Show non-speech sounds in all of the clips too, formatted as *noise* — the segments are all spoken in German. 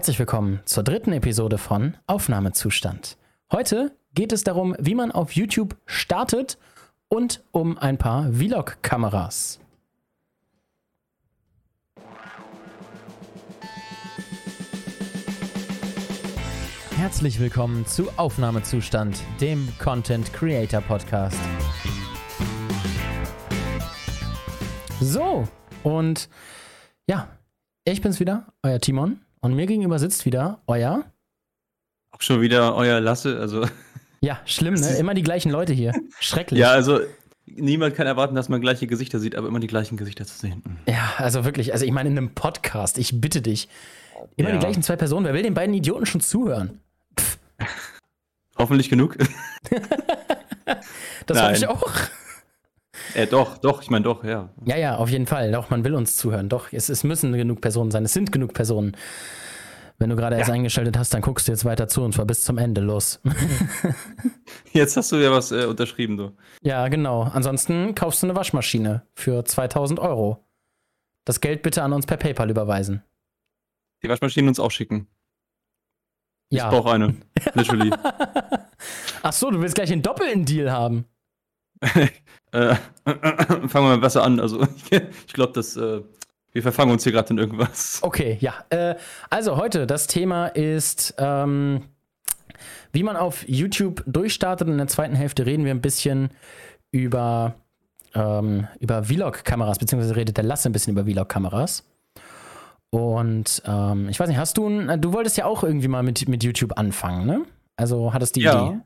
Herzlich willkommen zur dritten Episode von Aufnahmezustand. Heute geht es darum, wie man auf YouTube startet und um ein paar Vlog-Kameras. Herzlich willkommen zu Aufnahmezustand, dem Content Creator Podcast. So, und ja, ich bin's wieder, euer Timon. Und mir gegenüber sitzt wieder euer. Auch schon wieder euer Lasse, also. Ja, schlimm, ne? Immer die gleichen Leute hier. Schrecklich. Ja, also niemand kann erwarten, dass man gleiche Gesichter sieht, aber immer die gleichen Gesichter zu sehen. Ja, also wirklich, also ich meine, in einem Podcast, ich bitte dich. Immer ja. die gleichen zwei Personen. Wer will den beiden Idioten schon zuhören? Pff. Hoffentlich genug. *laughs* das hoffe ich auch. Äh, doch, doch, ich meine doch, ja. Ja, ja, auf jeden Fall. Doch, man will uns zuhören. Doch, es, es müssen genug Personen sein. Es sind genug Personen. Wenn du gerade ja. erst eingeschaltet hast, dann guckst du jetzt weiter zu und zwar bis zum Ende. Los. *laughs* jetzt hast du ja was äh, unterschrieben, du. Ja, genau. Ansonsten kaufst du eine Waschmaschine für 2000 Euro. Das Geld bitte an uns per PayPal überweisen. Die Waschmaschine uns auch schicken. Ja. Ich brauche eine. *laughs* Literally. Ach so, du willst gleich einen doppelten Deal haben. *laughs* Äh, *laughs* fangen wir mal besser an. Also, *laughs* ich glaube, dass äh, wir verfangen uns hier gerade in irgendwas. Okay, ja. Äh, also, heute das Thema ist, ähm, wie man auf YouTube durchstartet. In der zweiten Hälfte reden wir ein bisschen über, ähm, über Vlog-Kameras, beziehungsweise redet der Lasse ein bisschen über Vlog-Kameras. Und ähm, ich weiß nicht, hast du, ein, du wolltest ja auch irgendwie mal mit, mit YouTube anfangen, ne? Also hattest die ja. Idee?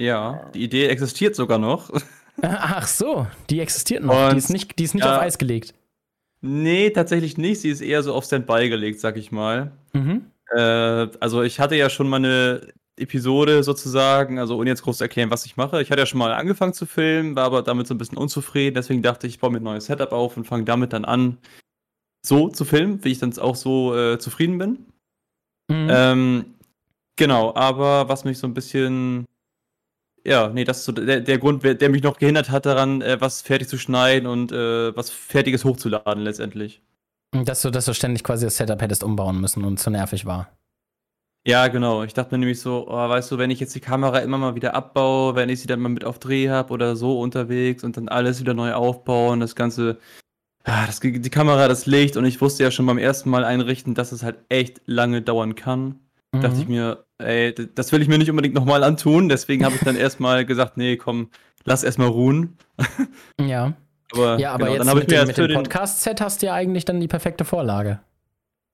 Ja, die Idee existiert sogar noch. *laughs* Ach so, die existiert noch. Und, die ist nicht, die ist nicht ja, auf Eis gelegt. Nee, tatsächlich nicht. Sie ist eher so auf Standby gelegt, sag ich mal. Mhm. Äh, also ich hatte ja schon mal eine Episode sozusagen, also ohne jetzt groß zu erklären, was ich mache. Ich hatte ja schon mal angefangen zu filmen, war aber damit so ein bisschen unzufrieden. Deswegen dachte ich, ich baue mir ein neues Setup auf und fange damit dann an, so zu filmen, wie ich dann auch so äh, zufrieden bin. Mhm. Ähm, genau, aber was mich so ein bisschen ja, nee, das ist so der, der Grund, der mich noch gehindert hat daran, äh, was fertig zu schneiden und äh, was Fertiges hochzuladen letztendlich. Dass du, dass du ständig quasi das Setup hättest umbauen müssen und zu nervig war. Ja, genau. Ich dachte mir nämlich so, oh, weißt du, wenn ich jetzt die Kamera immer mal wieder abbaue, wenn ich sie dann mal mit auf Dreh habe oder so unterwegs und dann alles wieder neu aufbauen, das Ganze, ah, das, die Kamera, das Licht und ich wusste ja schon beim ersten Mal einrichten, dass es halt echt lange dauern kann. Mhm. Dachte ich mir, ey, das will ich mir nicht unbedingt nochmal antun. Deswegen habe ich dann *laughs* erstmal gesagt, nee, komm, lass erstmal ruhen. *laughs* Ja. Aber, ja, aber genau, jetzt mit, dem, mit dem Podcast-Set hast du ja eigentlich dann die perfekte Vorlage.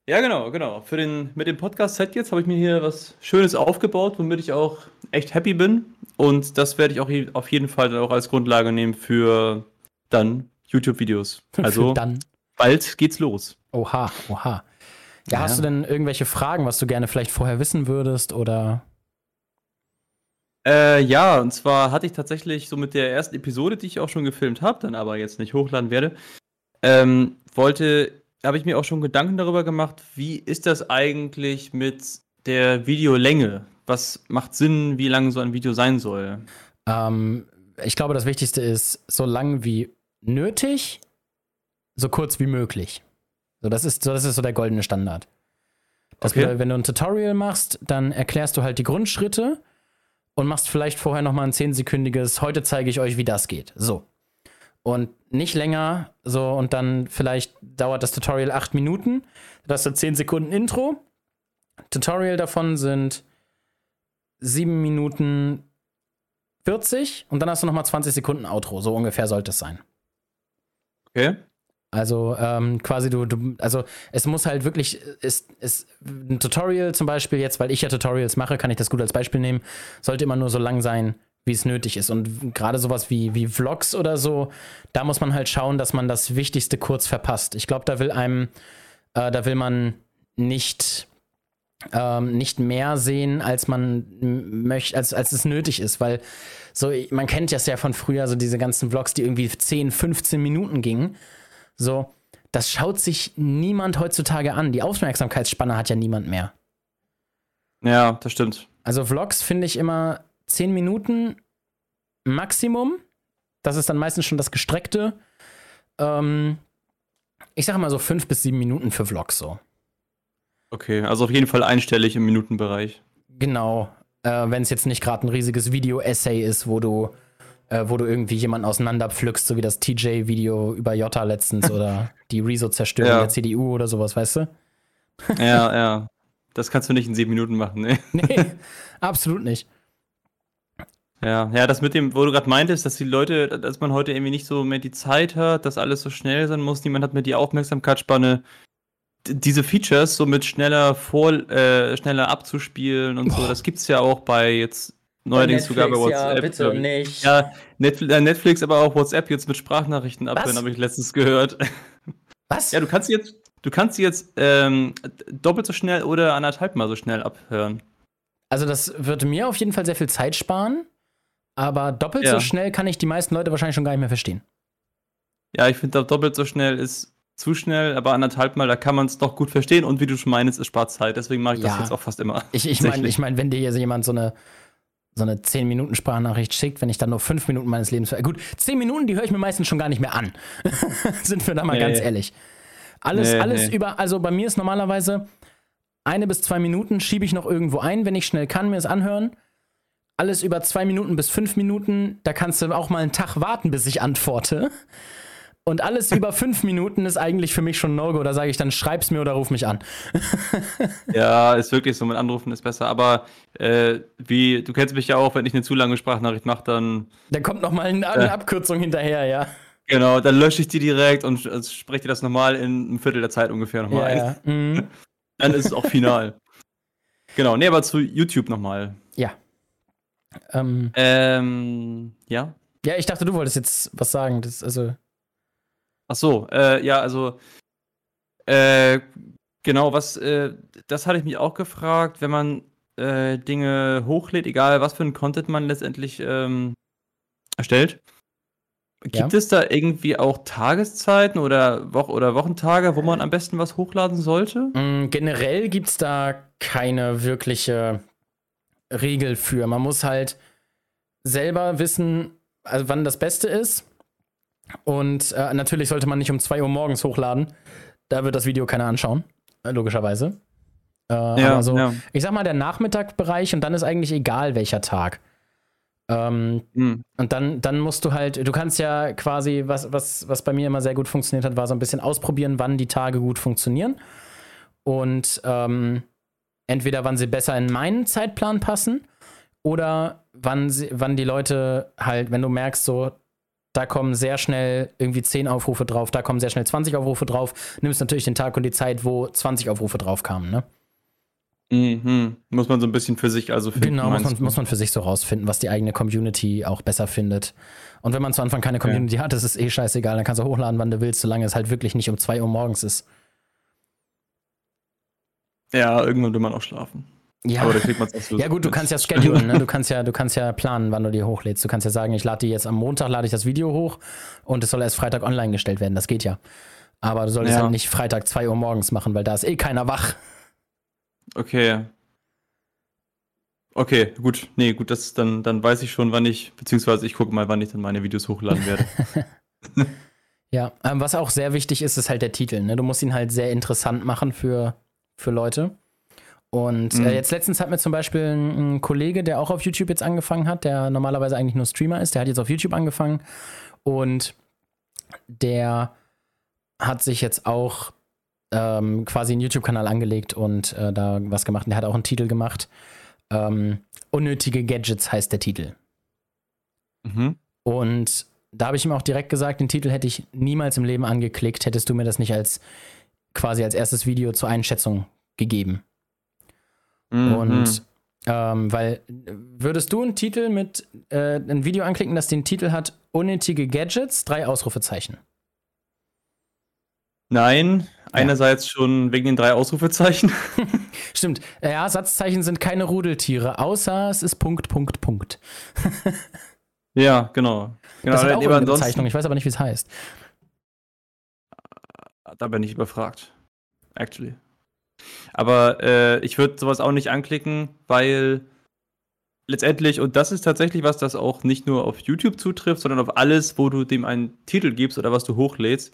Ja, genau, genau. Für den, mit dem Podcast-Set jetzt habe ich mir hier was Schönes aufgebaut, womit ich auch echt happy bin. Und das werde ich auch auf jeden Fall dann auch als Grundlage nehmen für dann YouTube-Videos. *laughs* Also dann. bald geht's los. Oha, oha. Ja, hast du denn irgendwelche Fragen, was du gerne vielleicht vorher wissen würdest oder? Äh, ja, und zwar hatte ich tatsächlich so mit der ersten Episode, die ich auch schon gefilmt habe, dann aber jetzt nicht hochladen werde, ähm, wollte, habe ich mir auch schon Gedanken darüber gemacht, wie ist das eigentlich mit der Videolänge? Was macht Sinn, wie lang so ein Video sein soll? Ähm, ich glaube, das Wichtigste ist, so lang wie nötig, so kurz wie möglich. So, das ist, so, das ist so der goldene Standard. Das okay. bedeutet, wenn du ein Tutorial machst, dann erklärst du halt die Grundschritte und machst vielleicht vorher nochmal ein 10-sekündiges, heute zeige ich euch, wie das geht. So. Und nicht länger, so, und dann vielleicht dauert das Tutorial 8 Minuten. Da hast du 10 Sekunden Intro. Tutorial davon sind 7 Minuten 40 und dann hast du nochmal 20 Sekunden Outro. So ungefähr sollte es sein. Okay. Also ähm, quasi du, du, also es muss halt wirklich, ist, ist ein Tutorial zum Beispiel jetzt, weil ich ja Tutorials mache, kann ich das gut als Beispiel nehmen, sollte immer nur so lang sein, wie es nötig ist. Und gerade sowas wie, wie Vlogs oder so, da muss man halt schauen, dass man das Wichtigste kurz verpasst. Ich glaube, da will einem, äh, da will man nicht, ähm, nicht mehr sehen, als man möchte, als, als es nötig ist, weil so, man kennt das ja von früher, so diese ganzen Vlogs, die irgendwie 10, 15 Minuten gingen. So, das schaut sich niemand heutzutage an. Die Aufmerksamkeitsspanne hat ja niemand mehr. Ja, das stimmt. Also Vlogs finde ich immer 10 Minuten Maximum. Das ist dann meistens schon das Gestreckte. Ähm, ich sage mal so 5 bis 7 Minuten für Vlogs so. Okay, also auf jeden Fall einstellig im Minutenbereich. Genau. Äh, Wenn es jetzt nicht gerade ein riesiges Video-Essay ist, wo du, äh, wo du irgendwie jemanden auseinanderpflückst, so wie das TJ-Video über Jota letztens oder *laughs* die Rezo-Zerstörung Ja. der CDU oder sowas, weißt du? Ja, *laughs* ja. Das kannst du nicht in sieben Minuten machen, ne? Nee, absolut nicht. Ja, ja, das mit dem, wo du gerade meintest, dass die Leute, dass man heute irgendwie nicht so mehr die Zeit hat, dass alles so schnell sein muss, niemand hat mehr die Aufmerksamkeitsspanne. Diese Features, so mit schneller vor, äh, schneller abzuspielen und so, das gibt's ja auch bei jetzt neuerdings sogar bei WhatsApp. glaub ich. nicht. Ja, Netflix, äh, Netflix, aber auch WhatsApp jetzt mit Sprachnachrichten abhören, habe ich letztens gehört. Was? Ja, du kannst sie jetzt, du kannst sie jetzt ähm, doppelt so schnell oder anderthalb mal so schnell abhören. Also das würde mir auf jeden Fall sehr viel Zeit sparen, aber doppelt Ja. so schnell kann ich die meisten Leute wahrscheinlich schon gar nicht mehr verstehen. Ja, ich finde, doppelt so schnell ist zu schnell, aber anderthalb Mal, da kann man es doch gut verstehen und wie du schon meinst, es spart Zeit. Deswegen mache ich Ja. das jetzt auch fast immer. Ich, ich meine, ich mein, wenn dir jetzt jemand so eine, so eine 10-Minuten-Sprachnachricht schickt, wenn ich dann nur 5 Minuten meines Lebens. Gut, 10 Minuten, die höre ich mir meistens schon gar nicht mehr an. *laughs* Sind wir da mal Nee. ganz ehrlich. Alles, Nee, alles nee. über, also bei mir ist normalerweise eine bis zwei Minuten schiebe ich noch irgendwo ein, wenn ich schnell kann, mir es anhören. Alles über zwei Minuten bis fünf Minuten, da kannst du auch mal einen Tag warten, bis ich antworte. Und alles über *laughs* fünf Minuten ist eigentlich für mich schon No-Go. Da sage ich dann, schreib's mir oder ruf mich an. *laughs* Ja, ist wirklich so, mit Anrufen ist besser. Aber äh, wie, du kennst mich ja auch, wenn ich eine zu lange Sprachnachricht mache, dann Da kommt noch mal eine, eine Ja. Abkürzung hinterher, ja. genau, dann lösche ich die direkt und äh, spreche dir das nochmal in einem Viertel der Zeit ungefähr nochmal Ja, ein. ja. Mhm. *laughs* Dann ist es auch final. genau, nee, aber zu YouTube nochmal. ja. Ähm, Ähm, ja. ja, ich dachte, du wolltest jetzt was sagen. Das, also, Ach so, äh, ja, also, äh, genau, was, äh, das hatte ich mich auch gefragt, wenn man äh, Dinge hochlädt, egal was für ein Content man letztendlich ähm, erstellt. Gibt Ja. es da irgendwie auch Tageszeiten oder, Woch oder Wochentage, wo man am besten was hochladen sollte? mh, generell gibt es da keine wirkliche Regel für. Man muss halt selber wissen, also wann das Beste ist. Und äh, natürlich sollte man nicht um 2 Uhr morgens hochladen. Da wird das Video keiner anschauen, äh, logischerweise. Äh, aber so, ja. ich sag mal, der Nachmittagbereich und dann ist eigentlich egal, welcher Tag. Ähm, Hm. Und dann, dann musst du halt, du kannst ja quasi, was, was, was bei mir immer sehr gut funktioniert hat, war so ein bisschen ausprobieren, wann die Tage gut funktionieren. Und ähm, entweder wann sie besser in meinen Zeitplan passen oder wann, sie, wann die Leute halt, wenn du merkst, so, da kommen sehr schnell irgendwie 10 Aufrufe drauf, da kommen sehr schnell 20 Aufrufe drauf, nimmst natürlich den Tag und die Zeit, wo 20 Aufrufe drauf kamen, ne? Mhm. Muss man so ein bisschen für sich also finden. Genau, muss man, muss man für sich so rausfinden, was die eigene Community auch besser findet. Und wenn man zu Anfang keine Community hat, ist es eh scheißegal, dann kannst du hochladen, wann du willst, solange es halt wirklich nicht um 2 Uhr morgens ist. Ja, irgendwann will man auch schlafen. Ja, Aber da kriegt man es *laughs* ja gut, du kannst ja schedulen, ne? du, kannst ja, du kannst ja planen, wann du die hochlädst. Du kannst ja sagen, ich lade die jetzt am Montag, lade ich das Video hoch und es soll erst Freitag online gestellt werden, das geht ja. Aber du solltest Ja. halt nicht Freitag 2 Uhr morgens machen, weil da ist eh keiner wach. Okay. Okay, gut. Nee, gut, das dann, dann weiß ich schon, wann ich, beziehungsweise ich gucke mal, wann ich dann meine Videos hochladen werde. *laughs* *laughs* Ja, ähm, was auch sehr wichtig ist, ist halt der Titel. Ne? Du musst ihn halt sehr interessant machen für, für Leute. Und Mhm. äh, jetzt letztens hat mir zum Beispiel ein, ein Kollege, der auch auf YouTube jetzt angefangen hat, der normalerweise eigentlich nur Streamer ist, der hat jetzt auf YouTube angefangen und der hat sich jetzt auch ähm, quasi einen YouTube-Kanal angelegt und äh, da was gemacht. Und der hat auch einen Titel gemacht. Ähm, Unnötige Gadgets heißt der Titel. mhm. Und da habe ich ihm auch direkt gesagt, den Titel hätte ich niemals im Leben angeklickt, hättest du mir das nicht als quasi als erstes Video zur Einschätzung gegeben. Mhm. Und ähm, weil würdest du einen Titel mit äh, ein Video anklicken, das den Titel hat Unnötige Gadgets, drei Ausrufezeichen. Nein, einerseits schon wegen den drei Ausrufezeichen. *laughs* Stimmt. Ja, Satzzeichen sind keine Rudeltiere, außer es ist Punkt, Punkt, Punkt. *laughs* ja, genau. genau Das ist auch eine Bezeichnung, ich weiß aber nicht, wie es heißt. Da bin ich überfragt. Actually. Aber äh, ich würde sowas auch nicht anklicken, weil letztendlich, und das ist tatsächlich was, das auch nicht nur auf YouTube zutrifft, sondern auf alles, wo du dem einen Titel gibst oder was du hochlädst.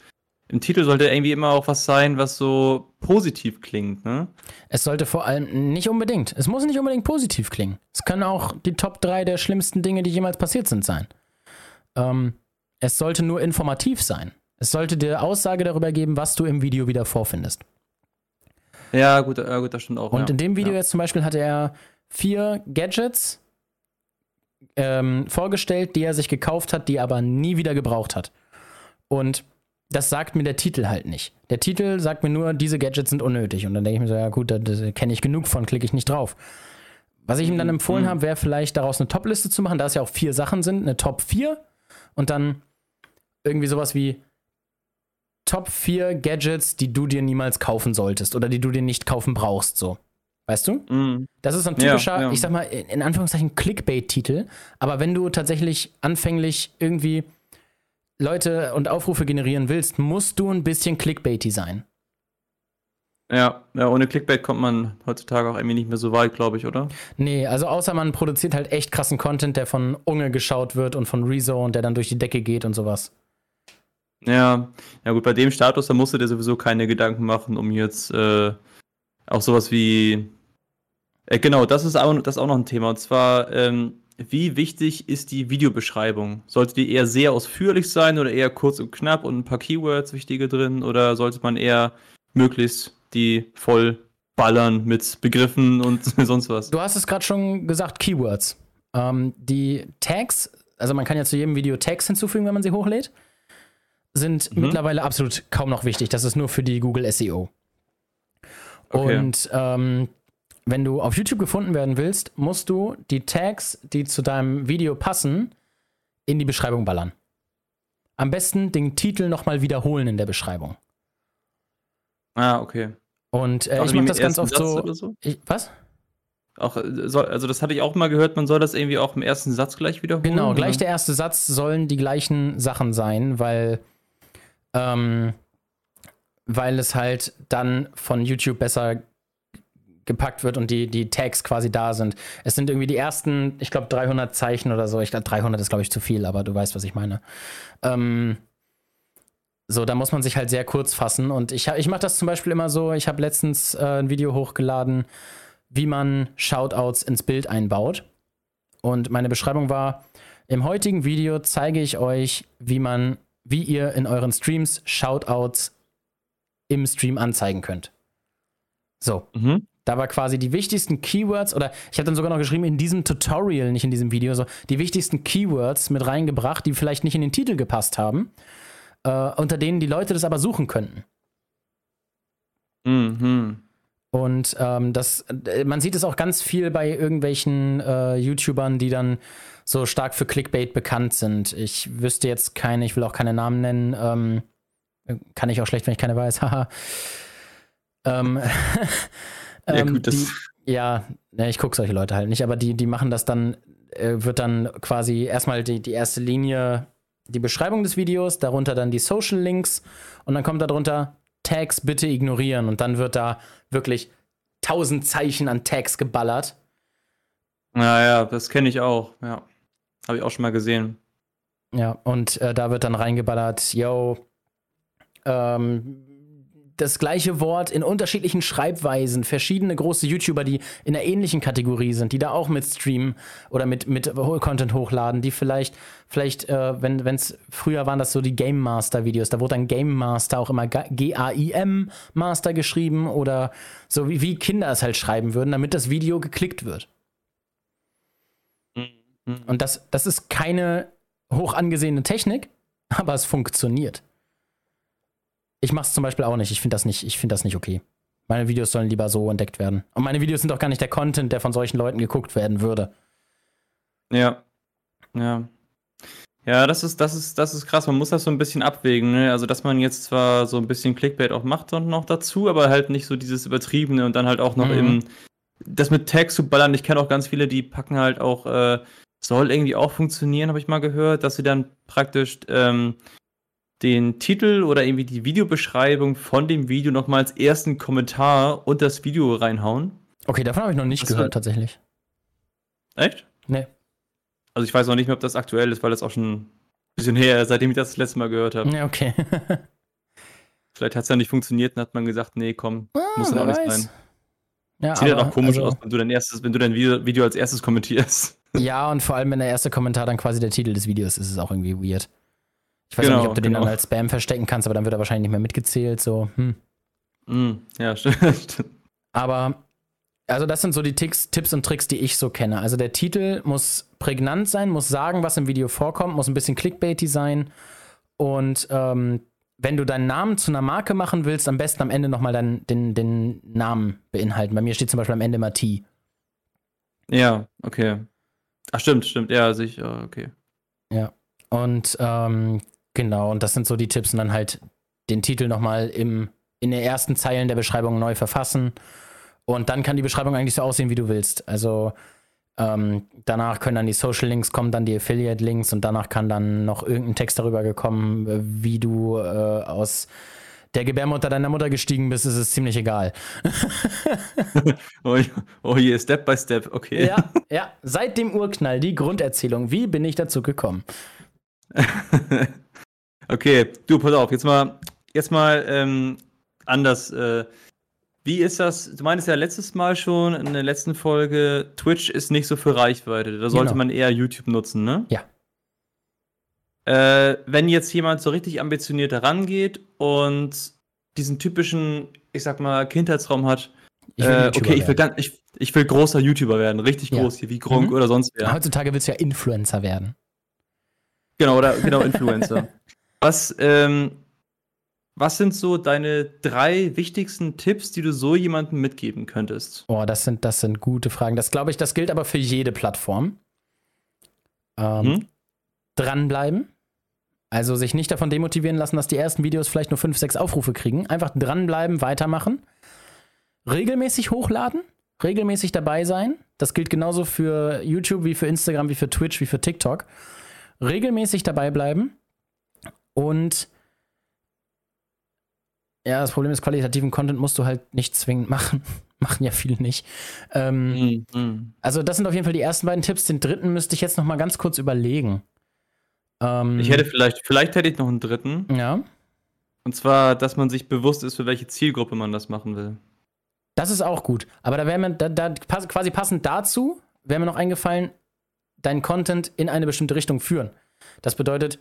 im Titel sollte irgendwie immer auch was sein, was so positiv klingt, ne? Es sollte vor allem nicht unbedingt. Es muss nicht unbedingt positiv klingen. Es können auch die Top 3 der schlimmsten Dinge, die jemals passiert sind, sein. Ähm, es sollte nur informativ sein. Es sollte dir Aussage darüber geben, was du im Video wieder vorfindest. Ja, gut, ja, gut das stimmt auch. Und ja. in dem Video ja. jetzt zum Beispiel hatte er vier Gadgets ähm, vorgestellt, die er sich gekauft hat, die er aber nie wieder gebraucht hat. Und das sagt mir der Titel halt nicht. Der Titel sagt mir nur, diese Gadgets sind unnötig. Und dann denke ich mir so, ja gut, da, kenne ich genug von, klicke ich nicht drauf. Was ich ihm dann empfohlen Mhm. habe, wäre vielleicht daraus eine Top-Liste zu machen, da es ja auch vier Sachen sind, eine Top 4 und dann irgendwie sowas wie Top 4 Gadgets, die du dir niemals kaufen solltest oder die du dir nicht kaufen brauchst, so. Weißt du? Mhm. Das ist ein Ja, typischer, ja. ich sag mal, in in Anführungszeichen Clickbait-Titel. Aber wenn du tatsächlich anfänglich irgendwie Leute und Aufrufe generieren willst, musst du ein bisschen Clickbaity sein. Ja, ja, ohne Clickbait kommt man heutzutage auch irgendwie nicht mehr so weit, glaube ich, oder? Nee, also außer man produziert halt echt krassen Content, der von Unge geschaut wird und von Rezo und der dann durch die Decke geht und sowas. Ja, ja gut, bei dem Status, da musst du dir sowieso keine Gedanken machen, um jetzt äh, auch sowas wie. Äh, genau, das ist, auch, das ist auch noch ein Thema. Und zwar, ähm, wie wichtig ist die Videobeschreibung? Sollte die eher sehr ausführlich sein oder eher kurz und knapp und ein paar Keywords wichtige drin? Oder sollte man eher möglichst die voll ballern mit Begriffen und *laughs* sonst was? Du hast es gerade schon gesagt, Keywords. Ähm, die Tags, also man kann ja zu jedem Video Tags hinzufügen, wenn man sie hochlädt, sind Mhm. mittlerweile absolut kaum noch wichtig. Das ist nur für die Google SEO. Okay. Und ähm, wenn du auf YouTube gefunden werden willst, musst du die Tags, die zu deinem Video passen, in die Beschreibung ballern. Am besten den Titel nochmal wiederholen in der Beschreibung. Ah, okay. Und äh, ich mache das ganz oft so. so? Ich, was? Auch, äh, also das hatte ich auch mal gehört, man soll das irgendwie auch im ersten Satz gleich wiederholen. Genau, gleich der erste Satz sollen die gleichen Sachen sein, weil, ähm, weil es halt dann von YouTube besser gepackt wird und die, die Tags quasi da sind. Es sind irgendwie die ersten, ich glaube, 300 Zeichen oder so. Ich glaube, 300 ist, glaube ich, zu viel, aber du weißt, was ich meine. Ähm, so, da muss man sich halt sehr kurz fassen. Und ich, ich mache das zum Beispiel immer so, ich habe letztens äh, ein Video hochgeladen, wie man Shoutouts ins Bild einbaut. Und meine Beschreibung war, im heutigen Video zeige ich euch, wie man, wie ihr in euren Streams Shoutouts im Stream anzeigen könnt. So, Mhm. da war quasi die wichtigsten Keywords, oder ich habe dann sogar noch geschrieben, in diesem Tutorial, nicht in diesem Video, so die wichtigsten Keywords mit reingebracht, die vielleicht nicht in den Titel gepasst haben, äh, unter denen die Leute das aber suchen könnten. Mhm. Und ähm, das, äh, man sieht es auch ganz viel bei irgendwelchen äh, YouTubern, die dann so stark für Clickbait bekannt sind. Ich wüsste jetzt keine, ich will auch keine Namen nennen. Ähm, kann ich auch schlecht, wenn ich keine weiß. *laughs* Haha. ähm, *laughs* Ja, ähm, gut, das- die, ja, ne, ich gucke solche Leute halt nicht, aber die, die machen das dann, äh, wird dann quasi erstmal die, die erste Linie die Beschreibung des Videos, darunter dann die Social Links und dann kommt darunter Tags bitte ignorieren und dann wird da wirklich tausend Zeichen an Tags geballert. Naja, das kenne ich auch, ja. Habe ich auch schon mal gesehen. Ja, und äh, da wird dann reingeballert, yo, ähm, das gleiche Wort in unterschiedlichen Schreibweisen, verschiedene große YouTuber, die in einer ähnlichen Kategorie sind, die da auch mit streamen oder mit, mit Content hochladen, die vielleicht, vielleicht, äh, wenn es früher waren das so die Game Master Videos, da wurde dann Game Master auch immer G-A-I-M Master geschrieben oder so wie, wie Kinder es halt schreiben würden, damit das Video geklickt wird. Und das, das ist keine hoch angesehene Technik, aber es funktioniert. Ich mache es zum Beispiel auch nicht. Ich finde das nicht, ich finde das nicht okay. Meine Videos sollen lieber so entdeckt werden. Und meine Videos sind auch gar nicht der Content, der von solchen Leuten geguckt werden würde. Ja. Ja. Ja, das ist, das ist, das ist krass. Man muss das so ein bisschen abwägen, ne? Also, dass man jetzt zwar so ein bisschen Clickbait auch macht und noch dazu, aber halt nicht so dieses Übertriebene und dann halt auch noch Mhm. im, das mit Tags zu ballern. Ich kenne auch ganz viele, die packen halt auch, äh, soll irgendwie auch funktionieren, habe ich mal gehört, dass sie dann praktisch ähm, den Titel oder irgendwie die Videobeschreibung von dem Video nochmal als ersten Kommentar unter das Video reinhauen. Okay, davon habe ich noch nicht Das gehört, wird- tatsächlich. Echt? Nee. Also ich weiß noch nicht mehr, ob das aktuell ist, weil das auch schon ein bisschen her ist, seitdem ich das das letzte Mal gehört habe. Ja, okay. *laughs* Vielleicht hat es ja nicht funktioniert und hat man gesagt, nee, komm, Ah, muss ja wer auch nicht weiß. sein. Ja, Sieht ja aber, doch komisch also, aus, wenn du dein erstes, wenn du dein Video, Video als erstes kommentierst. Ja, und vor allem, wenn der erste Kommentar dann quasi der Titel des Videos ist, ist es auch irgendwie weird. Ich weiß Genau, nicht, ob du den dann genau. als Spam verstecken kannst, aber dann wird er wahrscheinlich nicht mehr mitgezählt. So, hm. Mm, ja, *laughs* stimmt. Aber, also das sind so die Ticks, Tipps und Tricks, die ich so kenne. Also der Titel muss prägnant sein, muss sagen, was im Video vorkommt, muss ein bisschen clickbaity sein. Und ähm, wenn du deinen Namen zu einer Marke machen willst, am besten am Ende nochmal dann den, den Namen beinhalten. Bei mir steht zum Beispiel am Ende immer T. Ja, okay. Ach, stimmt, stimmt. Ja, sicher, okay. Und ähm, genau, und das sind so die Tipps. Und dann halt den Titel nochmal im, in den ersten Zeilen der Beschreibung neu verfassen. Und dann kann die Beschreibung eigentlich so aussehen, wie du willst. Also ähm, danach können dann die Social Links kommen, dann die Affiliate Links und danach kann dann noch irgendein Text darüber gekommen, äh, wie du äh, aus der Gebärmutter deiner Mutter gestiegen bist, ist es ziemlich egal. *laughs* Oh, oh je, Step by Step, okay. Ja, ja, seit dem Urknall die Grunderzählung. Wie bin ich dazu gekommen? *laughs* okay, du, pass auf, jetzt mal, jetzt mal ähm, anders. Äh, wie ist das? Du meintest ja letztes Mal schon in der letzten Folge, Twitch ist nicht so für Reichweite. Da sollte Genau. man eher YouTube nutzen, ne? Ja. Äh, wenn jetzt jemand so richtig ambitioniert herangeht und diesen typischen, ich sag mal, Kindheitsraum hat, Ich äh, okay, ich will, ganz, ich, ich will großer YouTuber werden, richtig Ja. groß hier, wie Gronk Mhm. oder sonst wer. Heutzutage willst du ja Influencer werden. Genau, oder genau, Influencer. *laughs* was, ähm, was sind so deine drei wichtigsten Tipps, die du so jemandem mitgeben könntest? Oh, das sind, das sind gute Fragen. Das glaube ich, das gilt aber für jede Plattform. Ähm, Hm? Dranbleiben. Also sich nicht davon demotivieren lassen, dass die ersten Videos vielleicht nur fünf, sechs Aufrufe kriegen. Einfach dranbleiben, weitermachen. Regelmäßig hochladen, regelmäßig dabei sein. Das gilt genauso für YouTube wie für Instagram, wie für Twitch, wie für TikTok. Regelmäßig dabei bleiben. Und ja, das Problem ist, qualitativen Content musst du halt nicht zwingend machen. *laughs* Machen ja viele nicht. Ähm, Mhm. also, das sind auf jeden Fall die ersten beiden Tipps. Den dritten müsste ich jetzt noch mal ganz kurz überlegen. Ähm, Ich hätte vielleicht, vielleicht hätte ich noch einen dritten. Ja, Und zwar, dass man sich bewusst ist, für welche Zielgruppe man das machen will. das ist auch gut. Aber da wäre mir da, da, quasi passend dazu, wäre mir noch eingefallen, deinen Content in eine bestimmte Richtung führen. Das bedeutet,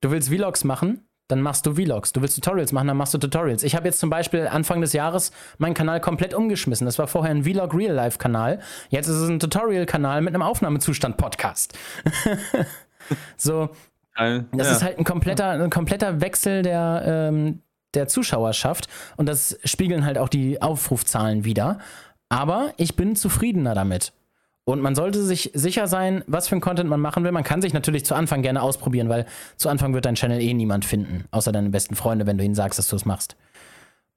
du willst Vlogs machen, dann machst du Vlogs. Du willst Tutorials machen, dann machst du Tutorials. Ich habe jetzt zum Beispiel Anfang des Jahres meinen Kanal komplett umgeschmissen. Das war vorher ein Vlog Real Life Kanal. Jetzt ist es ein Tutorial-Kanal mit einem Aufnahmezustand-Podcast. *laughs* so, Geil. Das ja. ist halt ein kompletter, ein kompletter Wechsel der, ähm, der Zuschauerschaft und das spiegeln halt auch die Aufrufzahlen wieder. Aber ich bin zufriedener damit. Und man sollte sich sicher sein, was für ein Content man machen will. Man kann sich natürlich zu Anfang gerne ausprobieren, weil zu Anfang wird dein Channel eh niemand finden, außer deine besten Freunde, wenn du ihnen sagst, dass du es machst.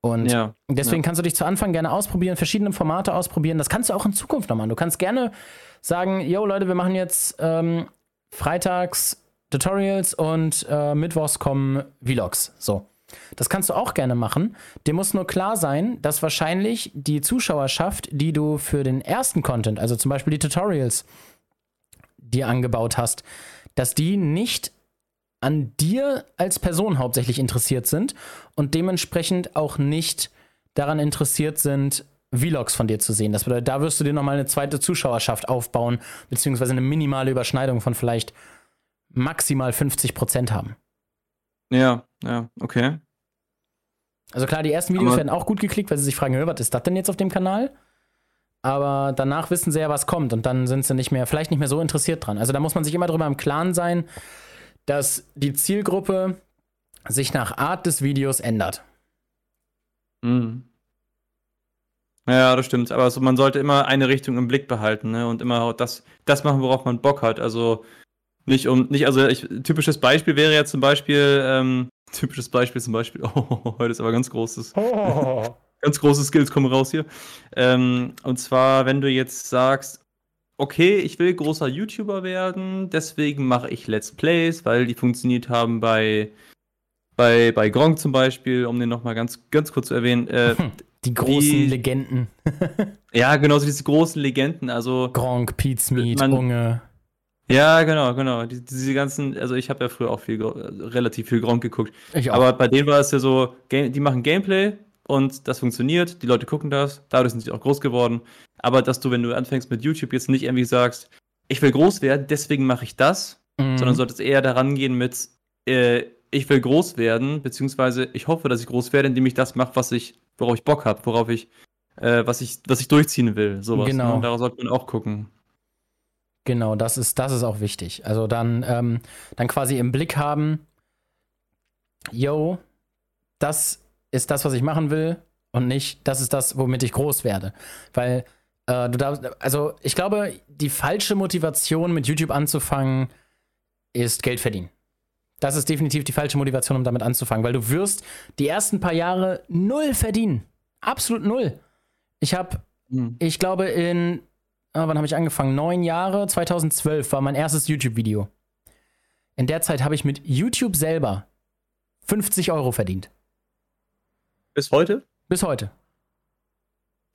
Und ja. Deswegen kannst du dich zu Anfang gerne ausprobieren, verschiedene Formate ausprobieren. Das kannst du auch in Zukunft noch machen. Du kannst gerne sagen, yo Leute, wir machen jetzt ähm, freitags Tutorials und äh, mittwochs kommen Vlogs. So. Das kannst du auch gerne machen. Dir muss nur klar sein, dass wahrscheinlich die Zuschauerschaft, die du für den ersten Content, also zum Beispiel die Tutorials, dir angebaut hast, dass die nicht an dir als Person hauptsächlich interessiert sind und dementsprechend auch nicht daran interessiert sind, Vlogs von dir zu sehen. Das bedeutet, da wirst du dir nochmal eine zweite Zuschauerschaft aufbauen, beziehungsweise eine minimale Überschneidung von vielleicht maximal 50 Prozent haben. Ja, ja, okay. Also klar, die ersten Videos Aber- werden auch gut geklickt, weil sie sich fragen, "Hör, was ist das denn jetzt auf dem Kanal? Aber danach wissen sie ja, was kommt und dann sind sie nicht mehr, vielleicht nicht mehr so interessiert dran. Also da muss man sich immer drüber im Klaren sein, dass die Zielgruppe sich nach Art des Videos ändert. Mhm. Ja, das stimmt. Aber also man sollte immer eine Richtung im Blick behalten, ne? Und immer das, das machen, worauf man Bock hat. Also nicht um, nicht, also ich, typisches Beispiel wäre ja zum Beispiel, ähm, typisches Beispiel zum Beispiel, *laughs* oh, heute ist aber ganz großes, *laughs* ganz große Skills kommen raus hier. Ähm, und zwar, wenn du jetzt sagst, okay, ich will großer YouTuber werden, deswegen mache ich Let's Plays, weil die funktioniert haben bei, bei, bei Gronk zum Beispiel, um den nochmal ganz, ganz kurz zu erwähnen. Äh, *laughs* Die großen Die- Legenden. ja, genauso diese großen Legenden, also Gronk, Pete Smith, Unge. Ja, genau, genau. Die, diese ganzen, also ich habe ja früher auch viel, relativ viel Gronk geguckt. Ich auch. Aber bei denen war es ja so, die machen Gameplay und das funktioniert, die Leute gucken das, dadurch sind sie auch groß geworden. Aber dass du, wenn du anfängst mit YouTube, jetzt nicht irgendwie sagst, ich will groß werden, deswegen mache ich das, mhm. sondern solltest eher daran gehen mit, äh, ich will groß werden, beziehungsweise ich hoffe, dass ich groß werde, indem ich das mache, was ich, worauf ich Bock habe, worauf ich, äh, was ich, was ich durchziehen will. Sowas. Ne? Genau. Ne? Darauf sollte man auch gucken. Genau, das ist, das ist auch wichtig. Also dann, ähm, dann quasi im Blick haben, yo, das ist das, was ich machen will und nicht, das ist das, womit ich groß werde. Weil äh, du darfst, also ich glaube, die falsche Motivation mit YouTube anzufangen ist Geld verdienen. Das ist definitiv die falsche Motivation, um damit anzufangen, weil du wirst die ersten paar Jahre null verdienen. Absolut null. Ich habe, mhm. ich glaube, in ah, wann habe ich angefangen? Neun Jahre, 2012 war mein erstes YouTube-Video. In der Zeit habe ich mit YouTube selber 50 Euro verdient. Bis heute? Bis heute.